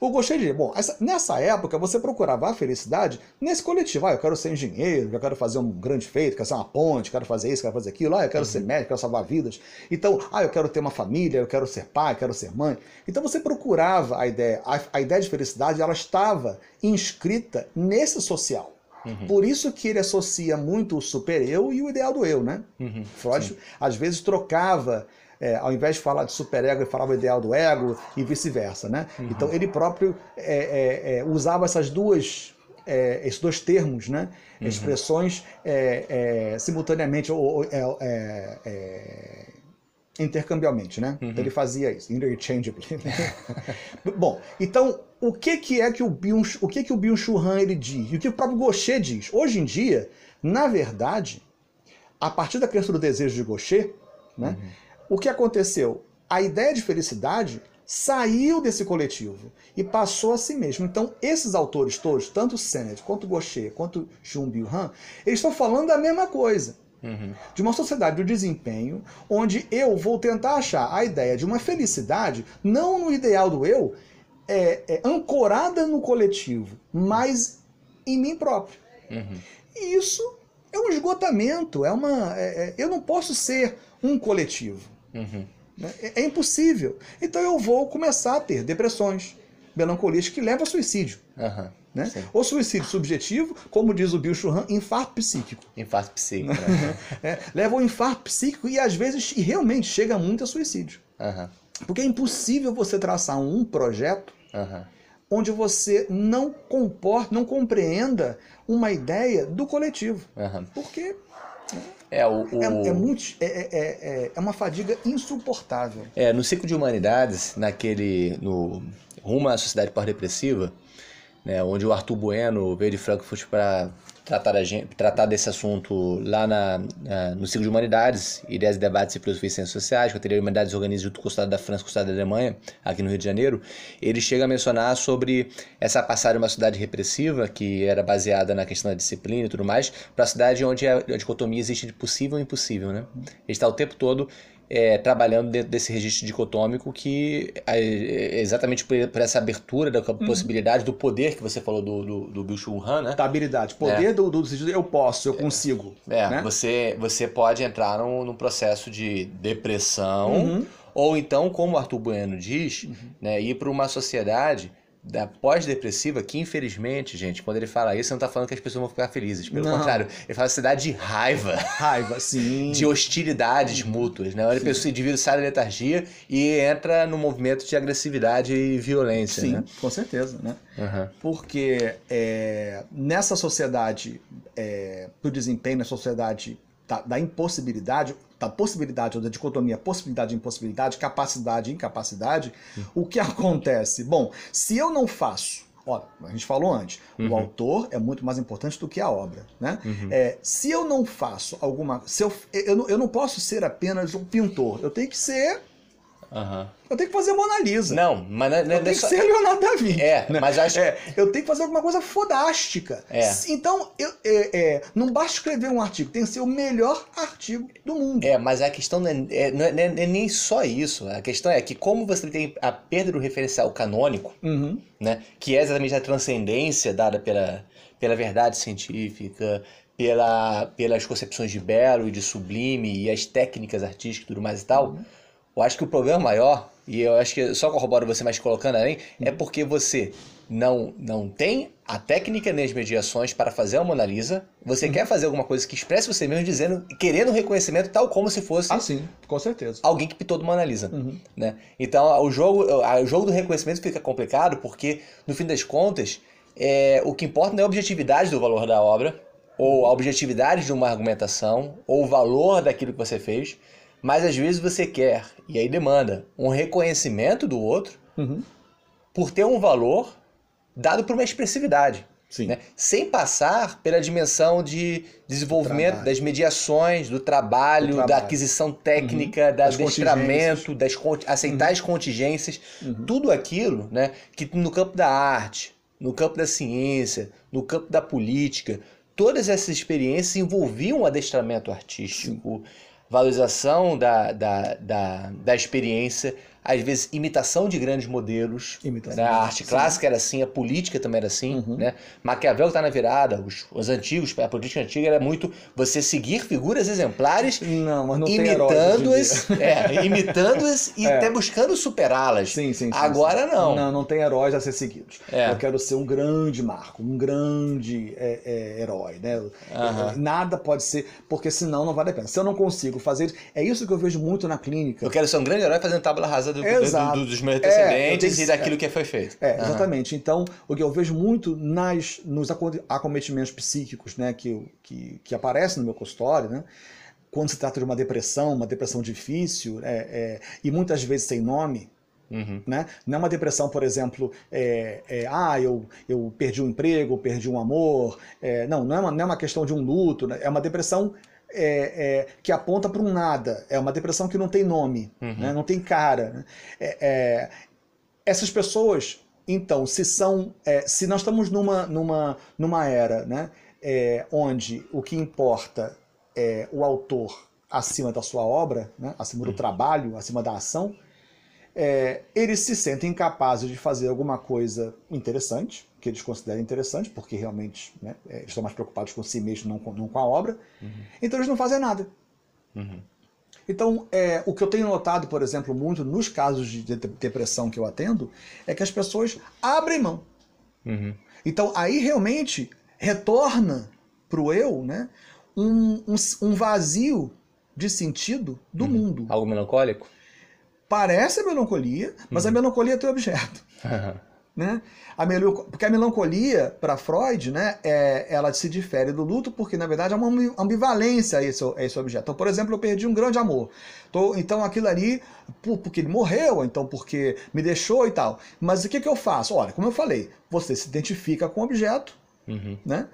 Eu gostei de. Bom, essa, nessa época você procurava a felicidade nesse coletivo. Ah, eu quero ser engenheiro, eu quero fazer um grande feito, quero ser uma ponte, quero fazer isso, quero fazer aquilo. Ah, eu quero uhum. ser médico, quero salvar vidas. Então, ah, eu quero ter uma família, eu quero ser pai, eu quero ser mãe. Então você procurava a ideia. A, a ideia de felicidade, ela estava inscrita nesse social. Uhum. Por isso que ele associa muito o super-eu e o ideal do eu, né? Uhum, Freud, sim. às vezes, trocava, é, ao invés de falar de super-ego, ele falava ideal do ego e vice-versa, né? Uhum. Então, ele próprio é, é, é usava essas duas, é, esses dois termos, né? Uhum. Expressões é, simultaneamente ou, intercambialmente, né? Uhum. Então, ele fazia isso, interchangeably. Bom, então o que, que é que o Byung, o que que o Byung Han ele diz? E o que o próprio Gaucher diz? Hoje em dia, na verdade, a partir da crença do desejo de Gaucher, né, uhum. o que aconteceu? A ideia de felicidade saiu desse coletivo e passou a si mesmo. Então, esses autores todos, tanto Sennett, quanto Gaucher, quanto Jung Byung Han, eles estão falando da mesma coisa. Uhum. De uma sociedade do desempenho, onde eu vou tentar achar a ideia de uma felicidade, não no ideal do eu, é, é ancorada no coletivo, mas em mim próprio. Uhum. E isso é um esgotamento, é uma. é- é- eu não posso ser um coletivo. Uhum. né? É, é impossível. Então eu vou começar a ter depressões, melancolias que levam ao suicídio. Aham. Né? Ou suicídio subjetivo, como diz o Bill Churran, infarto psíquico. Infarto psíquico. né? É, leva ao infarto psíquico e às vezes e realmente chega muito a suicídio. Aham. Porque é impossível você traçar um projeto Aham. onde você não comporta, não compreenda uma ideia do coletivo. Aham. Porque É, o, o- é, é muito, é, é- é- é uma fadiga insuportável. É, no ciclo de humanidades, naquele. no Rumo à Sociedade Pós-Depressiva, né, onde o Arthur Bueno veio de Frankfurt para tratar, a gente, tratar desse assunto lá na, na- no ciclo de humanidades, ideias e debates e filosofia e ciências sociais, que a Teoria de Humanidades organiza junto com o Estado da França e com o Estado da Alemanha, aqui no Rio de Janeiro, ele chega a mencionar sobre essa passagem de uma sociedade repressiva, que era baseada na questão da disciplina e tudo mais, para a cidade onde a, a dicotomia existe de possível e impossível. Né? Ele está o tempo todo é, trabalhando dentro desse registro dicotômico que é, é exatamente por, por essa abertura da possibilidade do poder que você falou do, do, do Bill Chul Han, né? Da habilidade. Poder do, do sentido eu posso, eu consigo. É, né? você, você pode entrar num, num processo de depressão, Uhum. ou então, como o Arthur Bueno diz, né, ir para uma sociedade da pós-depressiva que, infelizmente, gente, quando ele fala isso, ele não está falando que as pessoas vão ficar felizes. Pelo Não. contrário, ele fala sociedade de raiva, Raiva, sim. de hostilidades mútuas, né? A pessoa, o indivíduo sai da letargia e entra no movimento de agressividade e violência, Sim, né? com certeza, né? Aham. Porque é, nessa sociedade é, do desempenho, na sociedade da, da impossibilidade, da possibilidade ou da dicotomia possibilidade e impossibilidade, capacidade e incapacidade, o que acontece? Bom, se eu não faço, ó, a gente falou antes, o autor é muito mais importante do que a obra, né? É, se eu não faço alguma, se eu, eu, não- eu não posso ser apenas um pintor, eu tenho que ser, Aham. eu tenho que fazer Mona Lisa. Não, mas não, é- é Eu tenho que ser Leonardo da Vinci. É, né? mas acho- É, eu tenho que fazer alguma coisa fodástica. É. Então, eu, é, é, não basta escrever um artigo, tem que ser o melhor artigo do mundo. É, mas a questão não é, não não nem só isso. A questão é que como você tem a perda do referencial canônico, Uhum. né, que é exatamente a transcendência dada pela, pela verdade científica, pela, pelas concepções de belo e de sublime e as técnicas artísticas e tudo mais e tal, eu acho que o problema maior, e eu acho que só corroboro você mais colocando além, é porque você não, não tem a técnica nem as mediações para fazer a Mona Lisa, você quer fazer alguma coisa que expresse você mesmo dizendo, querendo reconhecimento tal como se fosse Ah, sim, com certeza. alguém que pintou do Mona Lisa, Uhum. né? Então o jogo, o jogo do reconhecimento fica complicado porque no fim das contas é, o que importa não é a objetividade do valor da obra ou a objetividade de uma argumentação ou o valor daquilo que você fez, mas às vezes você quer e aí demanda um reconhecimento do outro Uhum. por ter um valor dado por uma expressividade. Sim. né? Sem passar pela dimensão de desenvolvimento trabalho. das mediações, do trabalho, Do da trabalho. aquisição técnica, da Das adestramento, das aceitar as contingências, tudo aquilo né, que no campo da arte, no campo da ciência, no campo da política, todas essas experiências envolviam um adestramento artístico, valorização da, da, da, da experiência, às vezes imitação de grandes modelos. Imitação né? A arte sim. clássica era assim, a política também era assim. Uhum. Né? Maquiavel está na virada, os, os antigos, a política antiga era muito você seguir figuras exemplares imitando-as, é, imitando-as e É. até buscando superá-las. Sim, sim, sim, Agora sim. não. Não, não tem heróis a ser seguidos. É. Eu quero ser um grande marco, um grande é, é, herói, né? É, Nada pode ser, porque senão não vale a pena. Se eu não consigo fazer isso, é isso que eu vejo muito na clínica. Eu quero ser um grande herói fazendo tábula rasa do, do- dos meus É, antecedentes tenho- e daquilo que foi feito. É, Aham. exatamente. Então, o que eu vejo muito nas, nos aco- acometimentos psíquicos, né, que, que, que aparecem no meu consultório, né, quando se trata de uma depressão, uma depressão difícil, é, é, e muitas vezes sem nome, Uhum. né? Não é uma depressão, por exemplo, é, é, ah, eu, eu perdi um emprego, perdi um amor. É, não, não é, uma, não é uma questão de um luto, né? é uma depressão é, é, que aponta para um nada, é uma depressão que não tem nome, Uhum. né? não tem cara. né? É, é, essas pessoas, então, se são, é, se nós estamos numa, numa, numa era, né, é, onde o que importa é o autor acima da sua obra, né, acima do trabalho, acima da ação, é, eles se sentem capazes de fazer alguma coisa interessante, que eles consideram interessante, porque realmente né, é, estão mais preocupados com si mesmos, não com, não com a obra. Então eles não fazem nada. Então, é, o que eu tenho notado, por exemplo, muito nos casos de de- depressão que eu atendo, é que as pessoas abrem mão. Uhum. Então, aí realmente retorna para o eu né, um, um, um vazio de sentido do mundo. Algo melancólico? Parece a melancolia, mas a melancolia tem objeto. Né? A Porque a melancolia, para Freud, né, é, ela se difere do luto porque, na verdade, há uma ambi- ambivalência a esse, a esse objeto. Então, por exemplo, eu perdi um grande amor. Tô- então, aquilo ali, por- porque ele morreu, então porque me deixou e tal. Mas o que, que eu faço? Olha, como eu falei, você se identifica com o objeto, Uhum. né?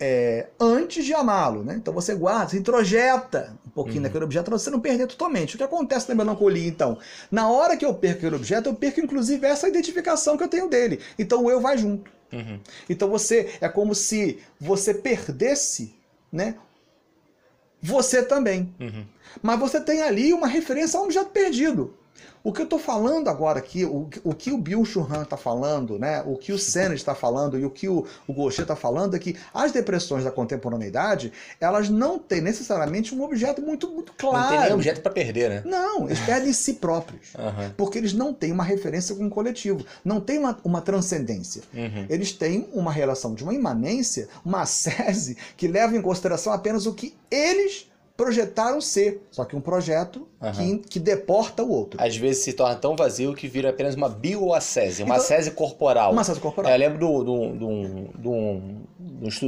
É, antes de amá-lo, né? Então você guarda, você introjeta um pouquinho daquele objeto para você não perder totalmente. O que acontece na melancolia, então? Na hora que eu perco aquele objeto, eu perco inclusive essa identificação que eu tenho dele. Então o eu vai junto. Uhum. Então você é como se você perdesse, né? Você também. Uhum. Mas você tem ali uma referência a um objeto perdido. O que eu estou falando agora aqui, o, o que o Bill Churran está falando, né, o que o Sennett está falando e o que o, o Gaucher está falando é que as depressões da contemporaneidade, elas não têm necessariamente um objeto muito, muito Não tem nem claro. objeto pra perder, né? Não, eles perdem si próprios. Aham. Porque eles não têm uma referência com o coletivo, não tem uma, uma transcendência. Uhum. Eles têm uma relação de uma imanência, uma ascese, que leva em consideração apenas o que eles projetaram ser. Só que um projeto Aham. que, que deporta o outro. Às vezes se torna tão vazio que vira apenas uma bioacese, uma Então- acese corporal. Uma ascese corporal. É, eu lembro do- do- do- um-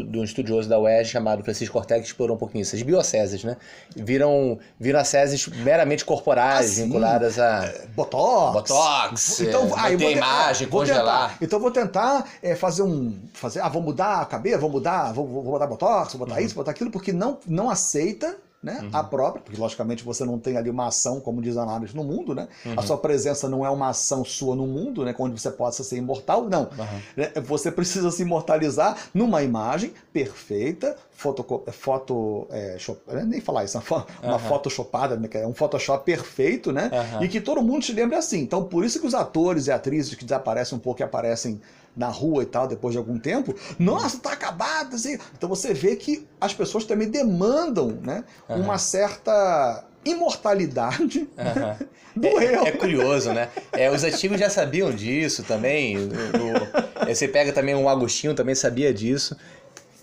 de um, estudioso da UERJ chamado Francisco Ortega que explorou um pouquinho isso. As bioaceses, né? Viram, viram aceses meramente corporais, Ah, sim. vinculadas a... Botox. Botox, é, ah, vou- tentar- imagem, vou congelar. tentar. então vou tentar é, fazer um. Fazer, ah, vou mudar a cabeça, vou mudar, vou, vou botar Botox, vou botar Uhum. isso, vou botar aquilo, porque não, não aceita. Né, a própria, porque logicamente você não tem ali uma ação, como diz a análise, no mundo, né? Uhum. A sua presença não é uma ação sua no mundo, né? Onde você possa ser imortal, não. Né, Você precisa se imortalizar numa imagem perfeita, foto, foto é, shop- é, nem falar isso, uma, fo- uma Aham. photoshopada, né, é um Photoshop perfeito, né? Aham. E que todo mundo te lembra assim. Então, por isso que os atores e atrizes que desaparecem um pouco e aparecem na rua e tal, depois de algum tempo, nossa, tá acabado, assim. Então você vê que as pessoas também demandam, né, uma certa imortalidade Aham. do É, eu. é curioso, né? É, os antigos já sabiam disso também. o- o- você pega também um Agostinho, também sabia disso.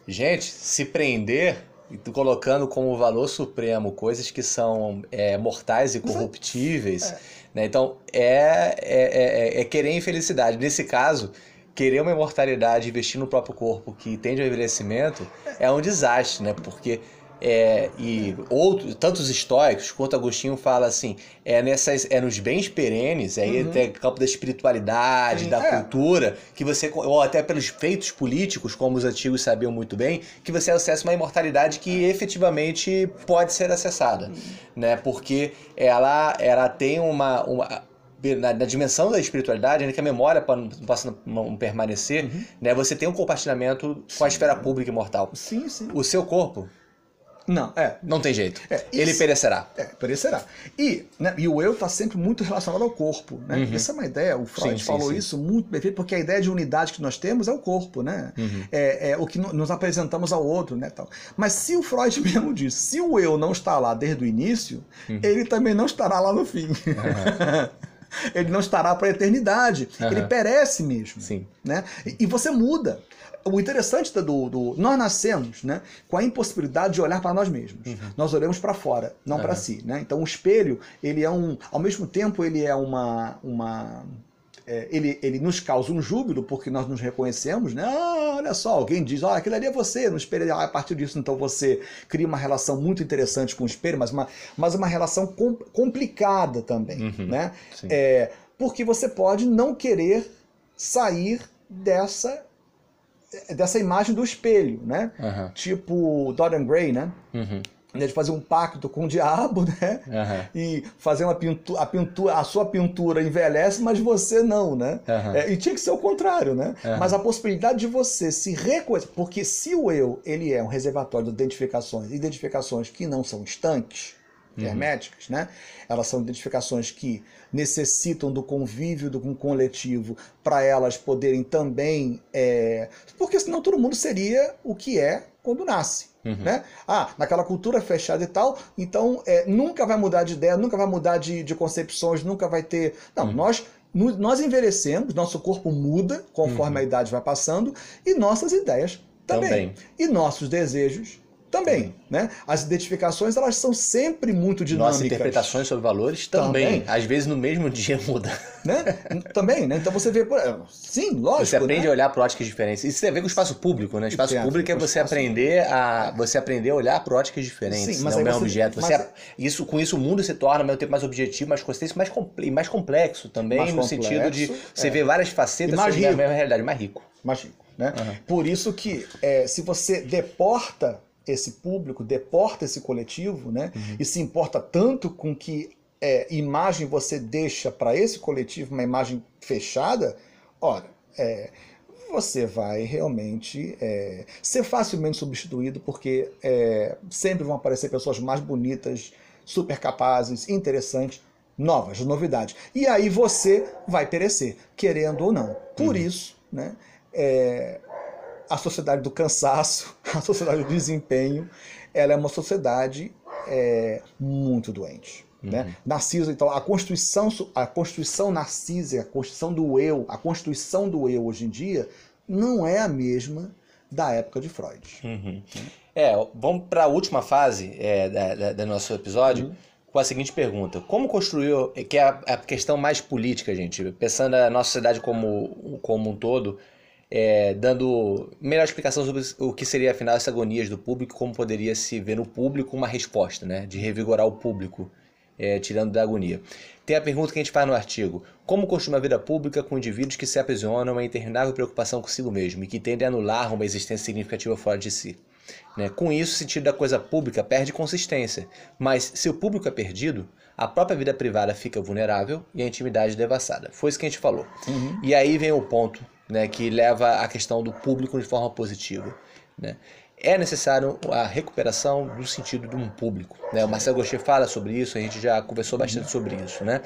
Gente, se prender e colocando como valor supremo coisas que são é, mortais e corruptíveis, né? Então é, é, é, é querer infelicidade. Nesse caso, querer uma imortalidade investir no próprio corpo que tende ao envelhecimento é um desastre, né? Porque é, e outros, tantos estoicos quanto Agostinho fala assim, é nessas, é nos bens perenes, aí Uhum. até campo da espiritualidade, Sim, da é. cultura, que você ou até pelos feitos políticos, como os antigos sabiam muito bem, que você acessa uma imortalidade que efetivamente pode ser acessada, né? Porque ela ela tem uma, uma na, na dimensão da espiritualidade, ainda que a memória possa não, permanecer, Uhum. né? Você tem um compartilhamento com a esfera pública imortal. Sim, sim. O seu corpo Não, é. não tem jeito. É, Ele isso- perecerá. É, perecerá. E, né, e o eu está sempre muito relacionado ao corpo. Né? Uhum. Essa é uma ideia, o Freud Sim, sim, falou sim. isso muito bem feito, porque a ideia de unidade que nós temos é o corpo, né? Uhum. É, é o que no- nos apresentamos ao outro, né? Tal. Mas se o Freud mesmo disse, se o eu não está lá desde o início, Uhum. ele também não estará lá no fim. ele não estará para a eternidade. Ele perece mesmo. Sim. Né? E, e você muda. O interessante do, do- Nós nascemos né, com a impossibilidade de olhar para nós mesmos. Nós olhamos para fora, não para Uhum. Aham. si. Né? Então o espelho, ele é um. Ao mesmo tempo, ele é uma. uma é, ele, ele nos causa um júbilo porque nós nos reconhecemos, né? Ah, olha só, alguém diz, ah, aquilo ali é você, no espelho, ah, a partir disso, então você cria uma relação muito interessante com o espelho, mas uma, mas uma relação com- complicada também, Uhum, né? sim. É, porque você pode não querer sair dessa dessa imagem do espelho, né? Aham. Tipo Dorian Gray, né? Uhum. né, de fazer um pacto com o diabo, né? Uhum. E fazer uma pintura, a pintura, a sua pintura envelhece, mas você não, né? Uhum. É, e tinha que ser o contrário, né? Uhum. Mas a possibilidade de você se reconhecer, porque se o eu ele é um reservatório de identificações, identificações que não são estanques, herméticas, né? Elas são identificações que necessitam do convívio do com coletivo para elas poderem também, é... porque senão todo mundo seria o que é quando nasce. Uhum. Né? Ah, naquela cultura fechada e tal, então é, nunca vai mudar de ideia, nunca vai mudar de, de concepções, nunca vai ter. Não, Uhum. nós, nós envelhecemos, nosso corpo muda conforme Uhum. a idade vai passando e nossas ideias também. Também. E nossos desejos também. Né? As identificações elas são sempre muito dinâmicas. Nossas interpretações sobre valores também. Também. Às vezes no mesmo dia muda. Né? também, né? Então você vê. Sim, lógico. Você aprende né? a olhar para óticas diferentes. Isso tem a ver com o espaço público, né? Espaço ver público é você aprender a você aprender a olhar para óticas diferentes, Sim, mas não é o mesmo objeto. Você, mas- isso com isso o mundo se torna ao mesmo tempo mais objetivo, mais consistente, mais e mais complexo também Mais no sentido de complexo, você é. ver várias facetas mais sobre a rico. mesma realidade, mais rico. mais rico. Né? Uhum. Por isso que é, se você deporta esse público, deporta esse coletivo, né? Uhum. e se importa tanto com que é, imagem você deixa para esse coletivo, uma imagem fechada, ora, é, você vai realmente é, ser facilmente substituído, porque é, sempre vão aparecer pessoas mais bonitas, super capazes, interessantes, novas, novidades. E aí você vai perecer, querendo ou não. Por isso, né, é, a sociedade do cansaço, a sociedade do desempenho, ela é uma sociedade é, muito doente. Né? Narciso, então, a constituição, a constituição narcísica, a constituição do eu, a constituição do eu hoje em dia não é a mesma da época de Freud. É, vamos para a última fase é, da, da- do nosso episódio com a seguinte pergunta: Como construiu, que é a, a questão mais política, gente, pensando a nossa sociedade como, como um todo, é, dando melhor explicação sobre o que seria afinal essa agonias do público, como poderia se ver no público uma resposta, né, de revigorar o público, é, tirando da agonia. Tem a pergunta que a gente faz no artigo: Como construir uma vida pública com indivíduos que se aprisionam a uma interminável preocupação consigo mesmo e que tendem a anular uma existência significativa fora de si? Né? Com isso, o sentido da coisa pública perde consistência. Mas se o público é perdido, a própria vida privada fica vulnerável e a intimidade devassada. Foi isso que a gente falou. E aí vem o ponto né, que leva à questão do público de forma positiva. Né? É necessário a recuperação do sentido de um público. Né? O Marcelo Gaucher fala sobre isso, a gente já conversou bastante sobre isso. Né?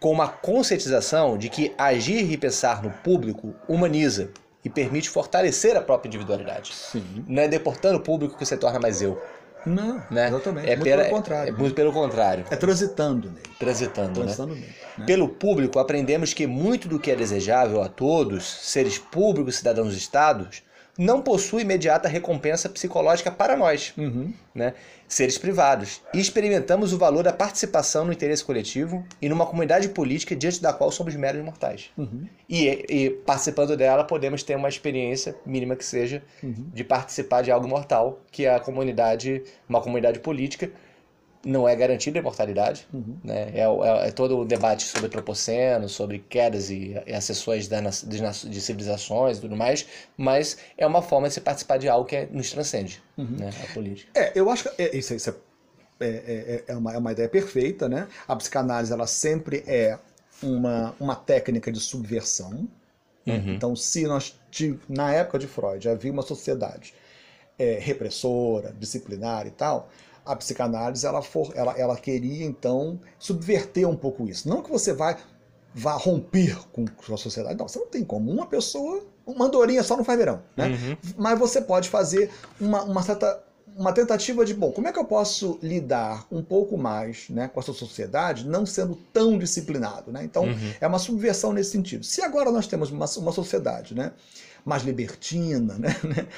Com uma conscientização de que agir e pensar no público humaniza e permite fortalecer a própria individualidade. Sim. Não é deportando o público que você torna mais eu. Não, Né? exatamente. É, muito pela- pelo contrário. É muito pelo contrário. É transitando nele. Transitando, né? Transitando nele. né? Pelo público, aprendemos que muito do que é desejável a todos, seres públicos, cidadãos de estados, não possui imediata recompensa psicológica para nós, Uhum. né? seres privados. E experimentamos o valor da participação no interesse coletivo e numa comunidade política diante da qual somos meros mortais. Uhum. E, e participando dela, podemos ter uma experiência, mínima que seja, Uhum. de participar de algo mortal, que é a comunidade, uma comunidade política. Não é garantida a imortalidade, Uhum. né? é, o- é- é todo o debate sobre antropoceno, sobre quedas e, e acessões da, de, de civilizações e tudo mais, mas é uma forma de se participar de algo que é- nos transcende, né? a política. É, eu acho que é, isso, isso é, é, é- é uma, é uma ideia perfeita, né? A psicanálise ela sempre é uma, uma técnica de subversão. né? Uhum. Então, se nós na época de Freud havia uma sociedade é, repressora, disciplinar e tal, a psicanálise ela, for, ela, ela queria então subverter um pouco isso. Não que você vai vá romper com a sociedade, não, você não tem como. Uma pessoa, uma andorinha só não faz verão, né? Uhum. Mas você pode fazer uma, uma certa uma tentativa de, bom, como é que eu posso lidar um pouco mais né, com essa sociedade não sendo tão disciplinado? Né? Então, Uhum. é uma subversão nesse sentido. Se agora nós temos uma, uma sociedade né, mais libertina, né,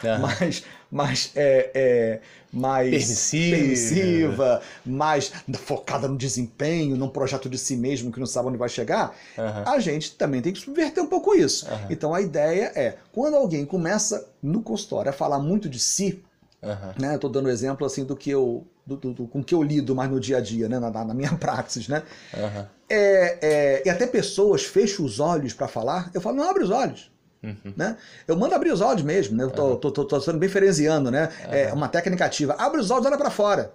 Aham. mais, mais, é, é, mais Permissiva. permissiva, mais focada no desempenho, num projeto de si mesmo que não sabe onde vai chegar, Aham. a gente também tem que subverter um pouco isso. Aham. Então a ideia é, quando alguém começa no consultório a falar muito de si, né? Eu tô dando exemplo assim do que eu do, do- do- com que eu lido mais no dia a dia, né? na, na- na minha praxis, né? Aham. É, é, e até pessoas fecham os olhos para falar, eu falo, não abre os olhos. Né? Eu mando abrir os olhos mesmo, né? Eu tô, tô, tô, tô sendo bem ferenziano, né? É uma técnica ativa. Abre os olhos, olha pra fora.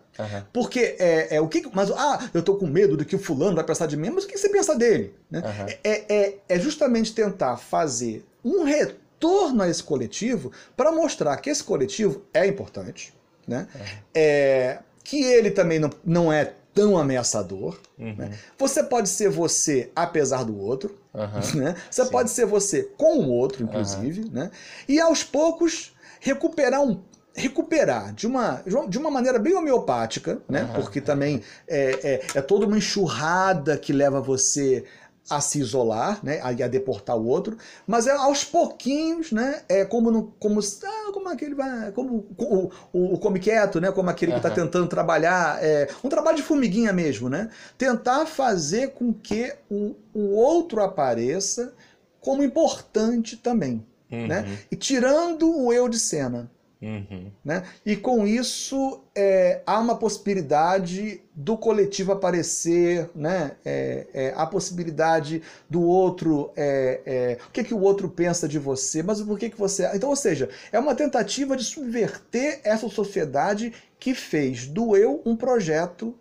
Porque é, é o que. Mas, ah, eu tô com medo do que o fulano vai pensar de mim, mas o que você pensa dele? Né? É, é, é justamente tentar fazer um retorno a esse coletivo para mostrar que esse coletivo é importante, né? É, que ele também não, não é tão ameaçador. Uhum. Né? Você pode ser você apesar do outro. Aham. Né? Você Sim. pode ser você com o outro, inclusive, né? E aos poucos recuperar um recuperar de uma, de uma maneira bem homeopática, né? Porque também é, é, é toda uma enxurrada que leva você a se isolar, né? A, a deportar o outro, mas é aos pouquinhos, né? É como no, como ah, como aquele vai, como o, o, o come quieto, né? Como aquele que está tentando trabalhar, é, um trabalho de formiguinha mesmo, né? Tentar fazer com que o, o outro apareça como importante também, Uhum. né? E tirando o eu de cena. Uhum. Né? E com isso é, há uma possibilidade do coletivo aparecer, né? É, é, há possibilidade do outro, é, é, o que, que o outro pensa de você, mas por que, que você. Então, ou seja, é uma tentativa de subverter essa sociedade que fez do eu um projeto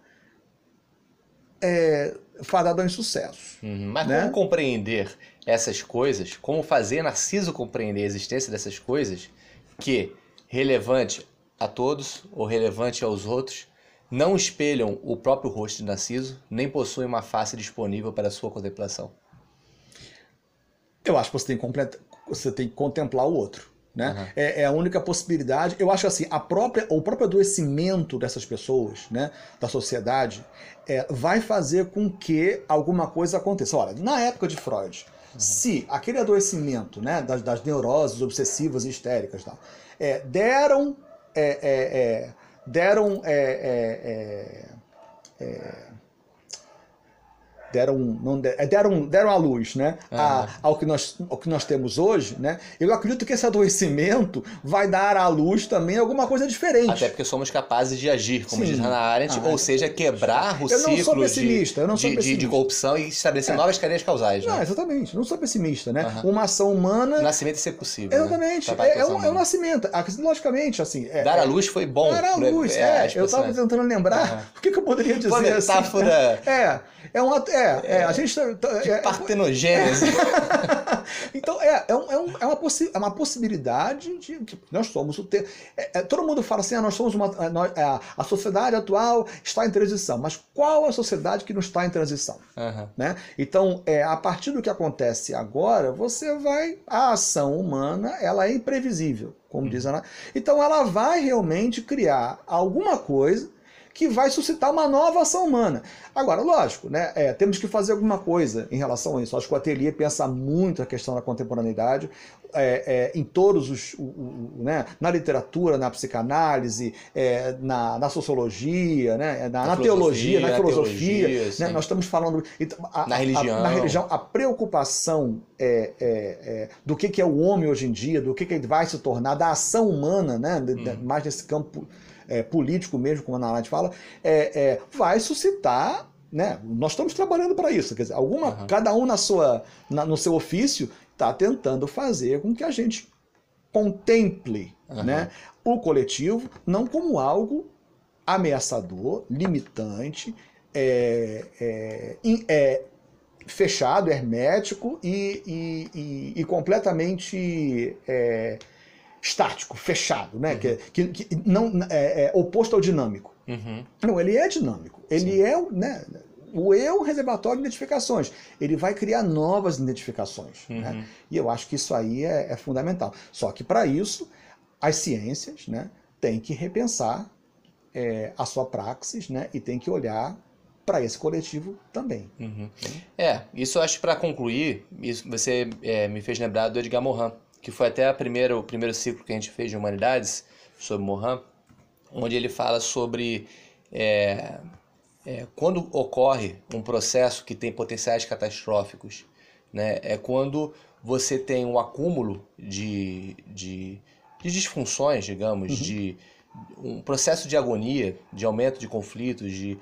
é, fadado ao insucesso. Uhum. Mas Né? como compreender essas coisas? Como fazer Narciso compreender a existência dessas coisas que, relevante a todos ou relevante aos outros, não espelham o próprio rosto de Narciso, nem possuem uma face disponível para sua contemplação? Eu acho que você tem que, completa- você tem que contemplar o outro. Né? Aham. É, é a única possibilidade. Eu acho assim, a própria, o próprio adoecimento dessas pessoas, né, da sociedade, é, vai fazer com que alguma coisa aconteça. Olha, na época de Freud, se aquele adoecimento né, das, das neuroses obsessivas e histéricas tal, é, deram. é, é, é, deram. É, é, é, deram, não é, deram, deram à luz, né? a- ao, que nós, ao que nós temos hoje, né? Eu acredito que esse adoecimento vai dar à luz também alguma coisa diferente. Até porque somos capazes de agir, como Sim. diz Hannah Arendt, Ah, ou seja, quebrar o Eu não sou ciclo não de, sou de, de, corrupção e estabelecer É. novas cadeias causais. Não, Né? exatamente. Não sou pessimista, né? Uma ação humana. O nascimento é possível. Exatamente. Né? É, é um, é um nascimento. Ah, Logicamente, assim. É, Dar à é- luz foi bom. Dar à né? luz, a é. eu estava é- tentando lembrar o que, que eu poderia dizer Uma assim. metáfora É, é um ato- é, é, a gente tá- tá- de é, partenogênese. então, é, é, um- é, um- é uma, possi é uma possibilidade de que nós somos o ter. é- é, todo mundo fala assim, ah, nós somos uma. a- nós- a, sociedade atual está em transição. Mas qual a sociedade que não está em transição? Aham. né? Então, é, a partir do que acontece agora, você vai. A ação humana ela é imprevisível, como diz a Ana. Então, ela vai realmente criar alguma coisa que vai suscitar uma nova ação humana. Agora, lógico, né, é, temos que fazer alguma coisa em relação a isso. Acho que o ateliê pensa muito a questão da contemporaneidade é, é, em todos os. o- o- né, na literatura, na psicanálise, é, na, na sociologia, né, na, na Na teologia, na filosofia. teologia, né, nós estamos falando. então, a- Na a- religião. na religião, a preocupação é, é, é, do que, que é o homem hoje em dia, do que, que ele vai se tornar, da ação humana, né, Uhum. mais nesse campo é, político mesmo, como a Nath fala, é, é, vai suscitar. Né? Nós estamos trabalhando para isso. Quer dizer, alguma, Aham. cada um na sua, na- no seu ofício está tentando fazer com que a gente contemple Aham. né, o coletivo não como algo ameaçador, limitante, é, é, é, fechado, hermético e, e- e- e completamente é, estático, fechado, né? Que, que- que não, é, é oposto ao dinâmico. Uhum. Não, ele é dinâmico. Ele é o- né, o eu é reservatório de identificações. Ele vai criar novas identificações. né? Uhum. E eu acho que isso aí é, é fundamental. Só que para isso, as ciências né, têm que repensar é, a sua praxis né, e tem que olhar para esse coletivo também. Uhum. É, isso eu acho para concluir, isso você é, me fez lembrar do Edgar Morin, que foi até a primeira, o primeiro ciclo que a gente fez de humanidades sobre Morin, onde ele fala sobre é, é, quando ocorre um processo que tem potenciais catastróficos, né, é quando você tem um acúmulo de, de, de disfunções, digamos, de um processo de agonia, de aumento de conflitos, de,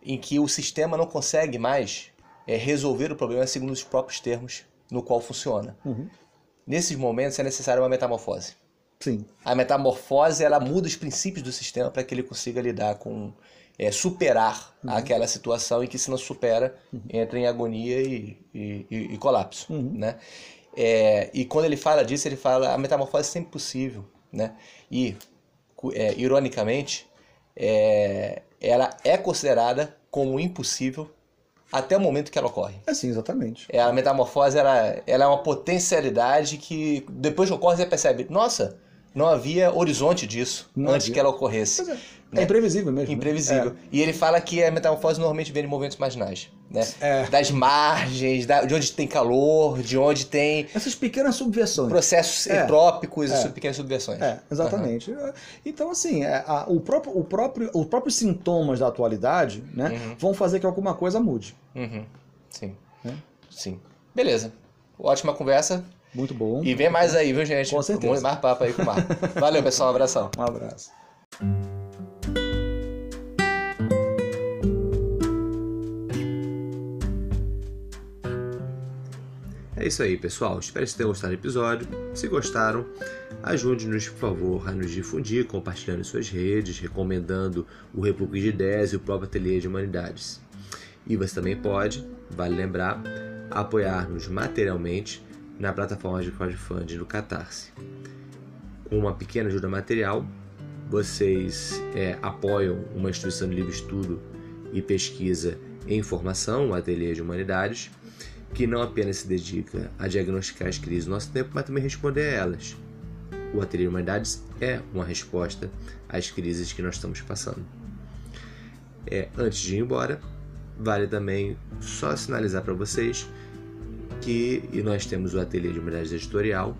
em que o sistema não consegue mais é, resolver o problema segundo os próprios termos no qual funciona. Uhum. Nesses momentos é necessária uma metamorfose. Sim. A metamorfose ela muda os princípios do sistema para que ele consiga lidar com é, superar Uhum. aquela situação e que se não supera entra em agonia e, e- e- e colapso, Uhum. né? É, e quando ele fala disso ele fala a metamorfose é sempre possível, né? E é, ironicamente é, ela é considerada como impossível até o momento que ela ocorre. É sim, exatamente. É, a metamorfose ela, ela é uma potencialidade que depois que ocorre você percebe, nossa, não havia horizonte disso Não antes havia. que ela ocorresse. Pois é. Né? É imprevisível mesmo. né? Imprevisível. E ele fala que a metamorfose normalmente vem de movimentos marginais. Né? É. Das margens, da- de onde tem calor, de onde tem É. Essas pequenas subversões. processos É. entrópicos É. e pequenas subversões. É, exatamente. Então, assim, é, a- o próprio, o próprio, os próprios sintomas da atualidade né, Uhum. vão fazer que alguma coisa mude. Uhum. Sim. É. Sim. Beleza. Ótima conversa. Muito bom. E vem mais aí, viu, gente? Com certeza. Muito mais papo aí com o Marco. Valeu, pessoal. Um abração. Um abraço. É isso aí, pessoal. Espero que vocês tenham gostado do episódio. Se gostaram, ajude-nos, por favor, a nos difundir, compartilhando em suas redes, recomendando o República de Ideias e o próprio Ateliê de Humanidades. E você também pode, vale lembrar, apoiar-nos materialmente na plataforma de crowdfunding do Catarse. Com uma pequena ajuda material, vocês é, apoiam uma instituição de livre estudo e pesquisa em formação, o Ateliê de Humanidades, que não apenas se dedica a diagnosticar as crises do nosso tempo, mas também responder a elas. O Ateliê de Humanidades é uma resposta às crises que nós estamos passando. É, antes de ir embora, vale também só sinalizar para vocês que e nós temos o Ateliê de Humanidades Editorial,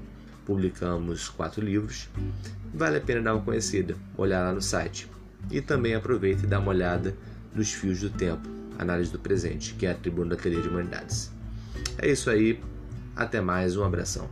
publicamos quatro livros, vale a pena dar uma conhecida, olhar lá no site. E também aproveita e dá uma olhada nos Fios do Tempo, Análise do Presente, que é a tribuna do Ateliê de Humanidades. É isso aí, até mais, um abração.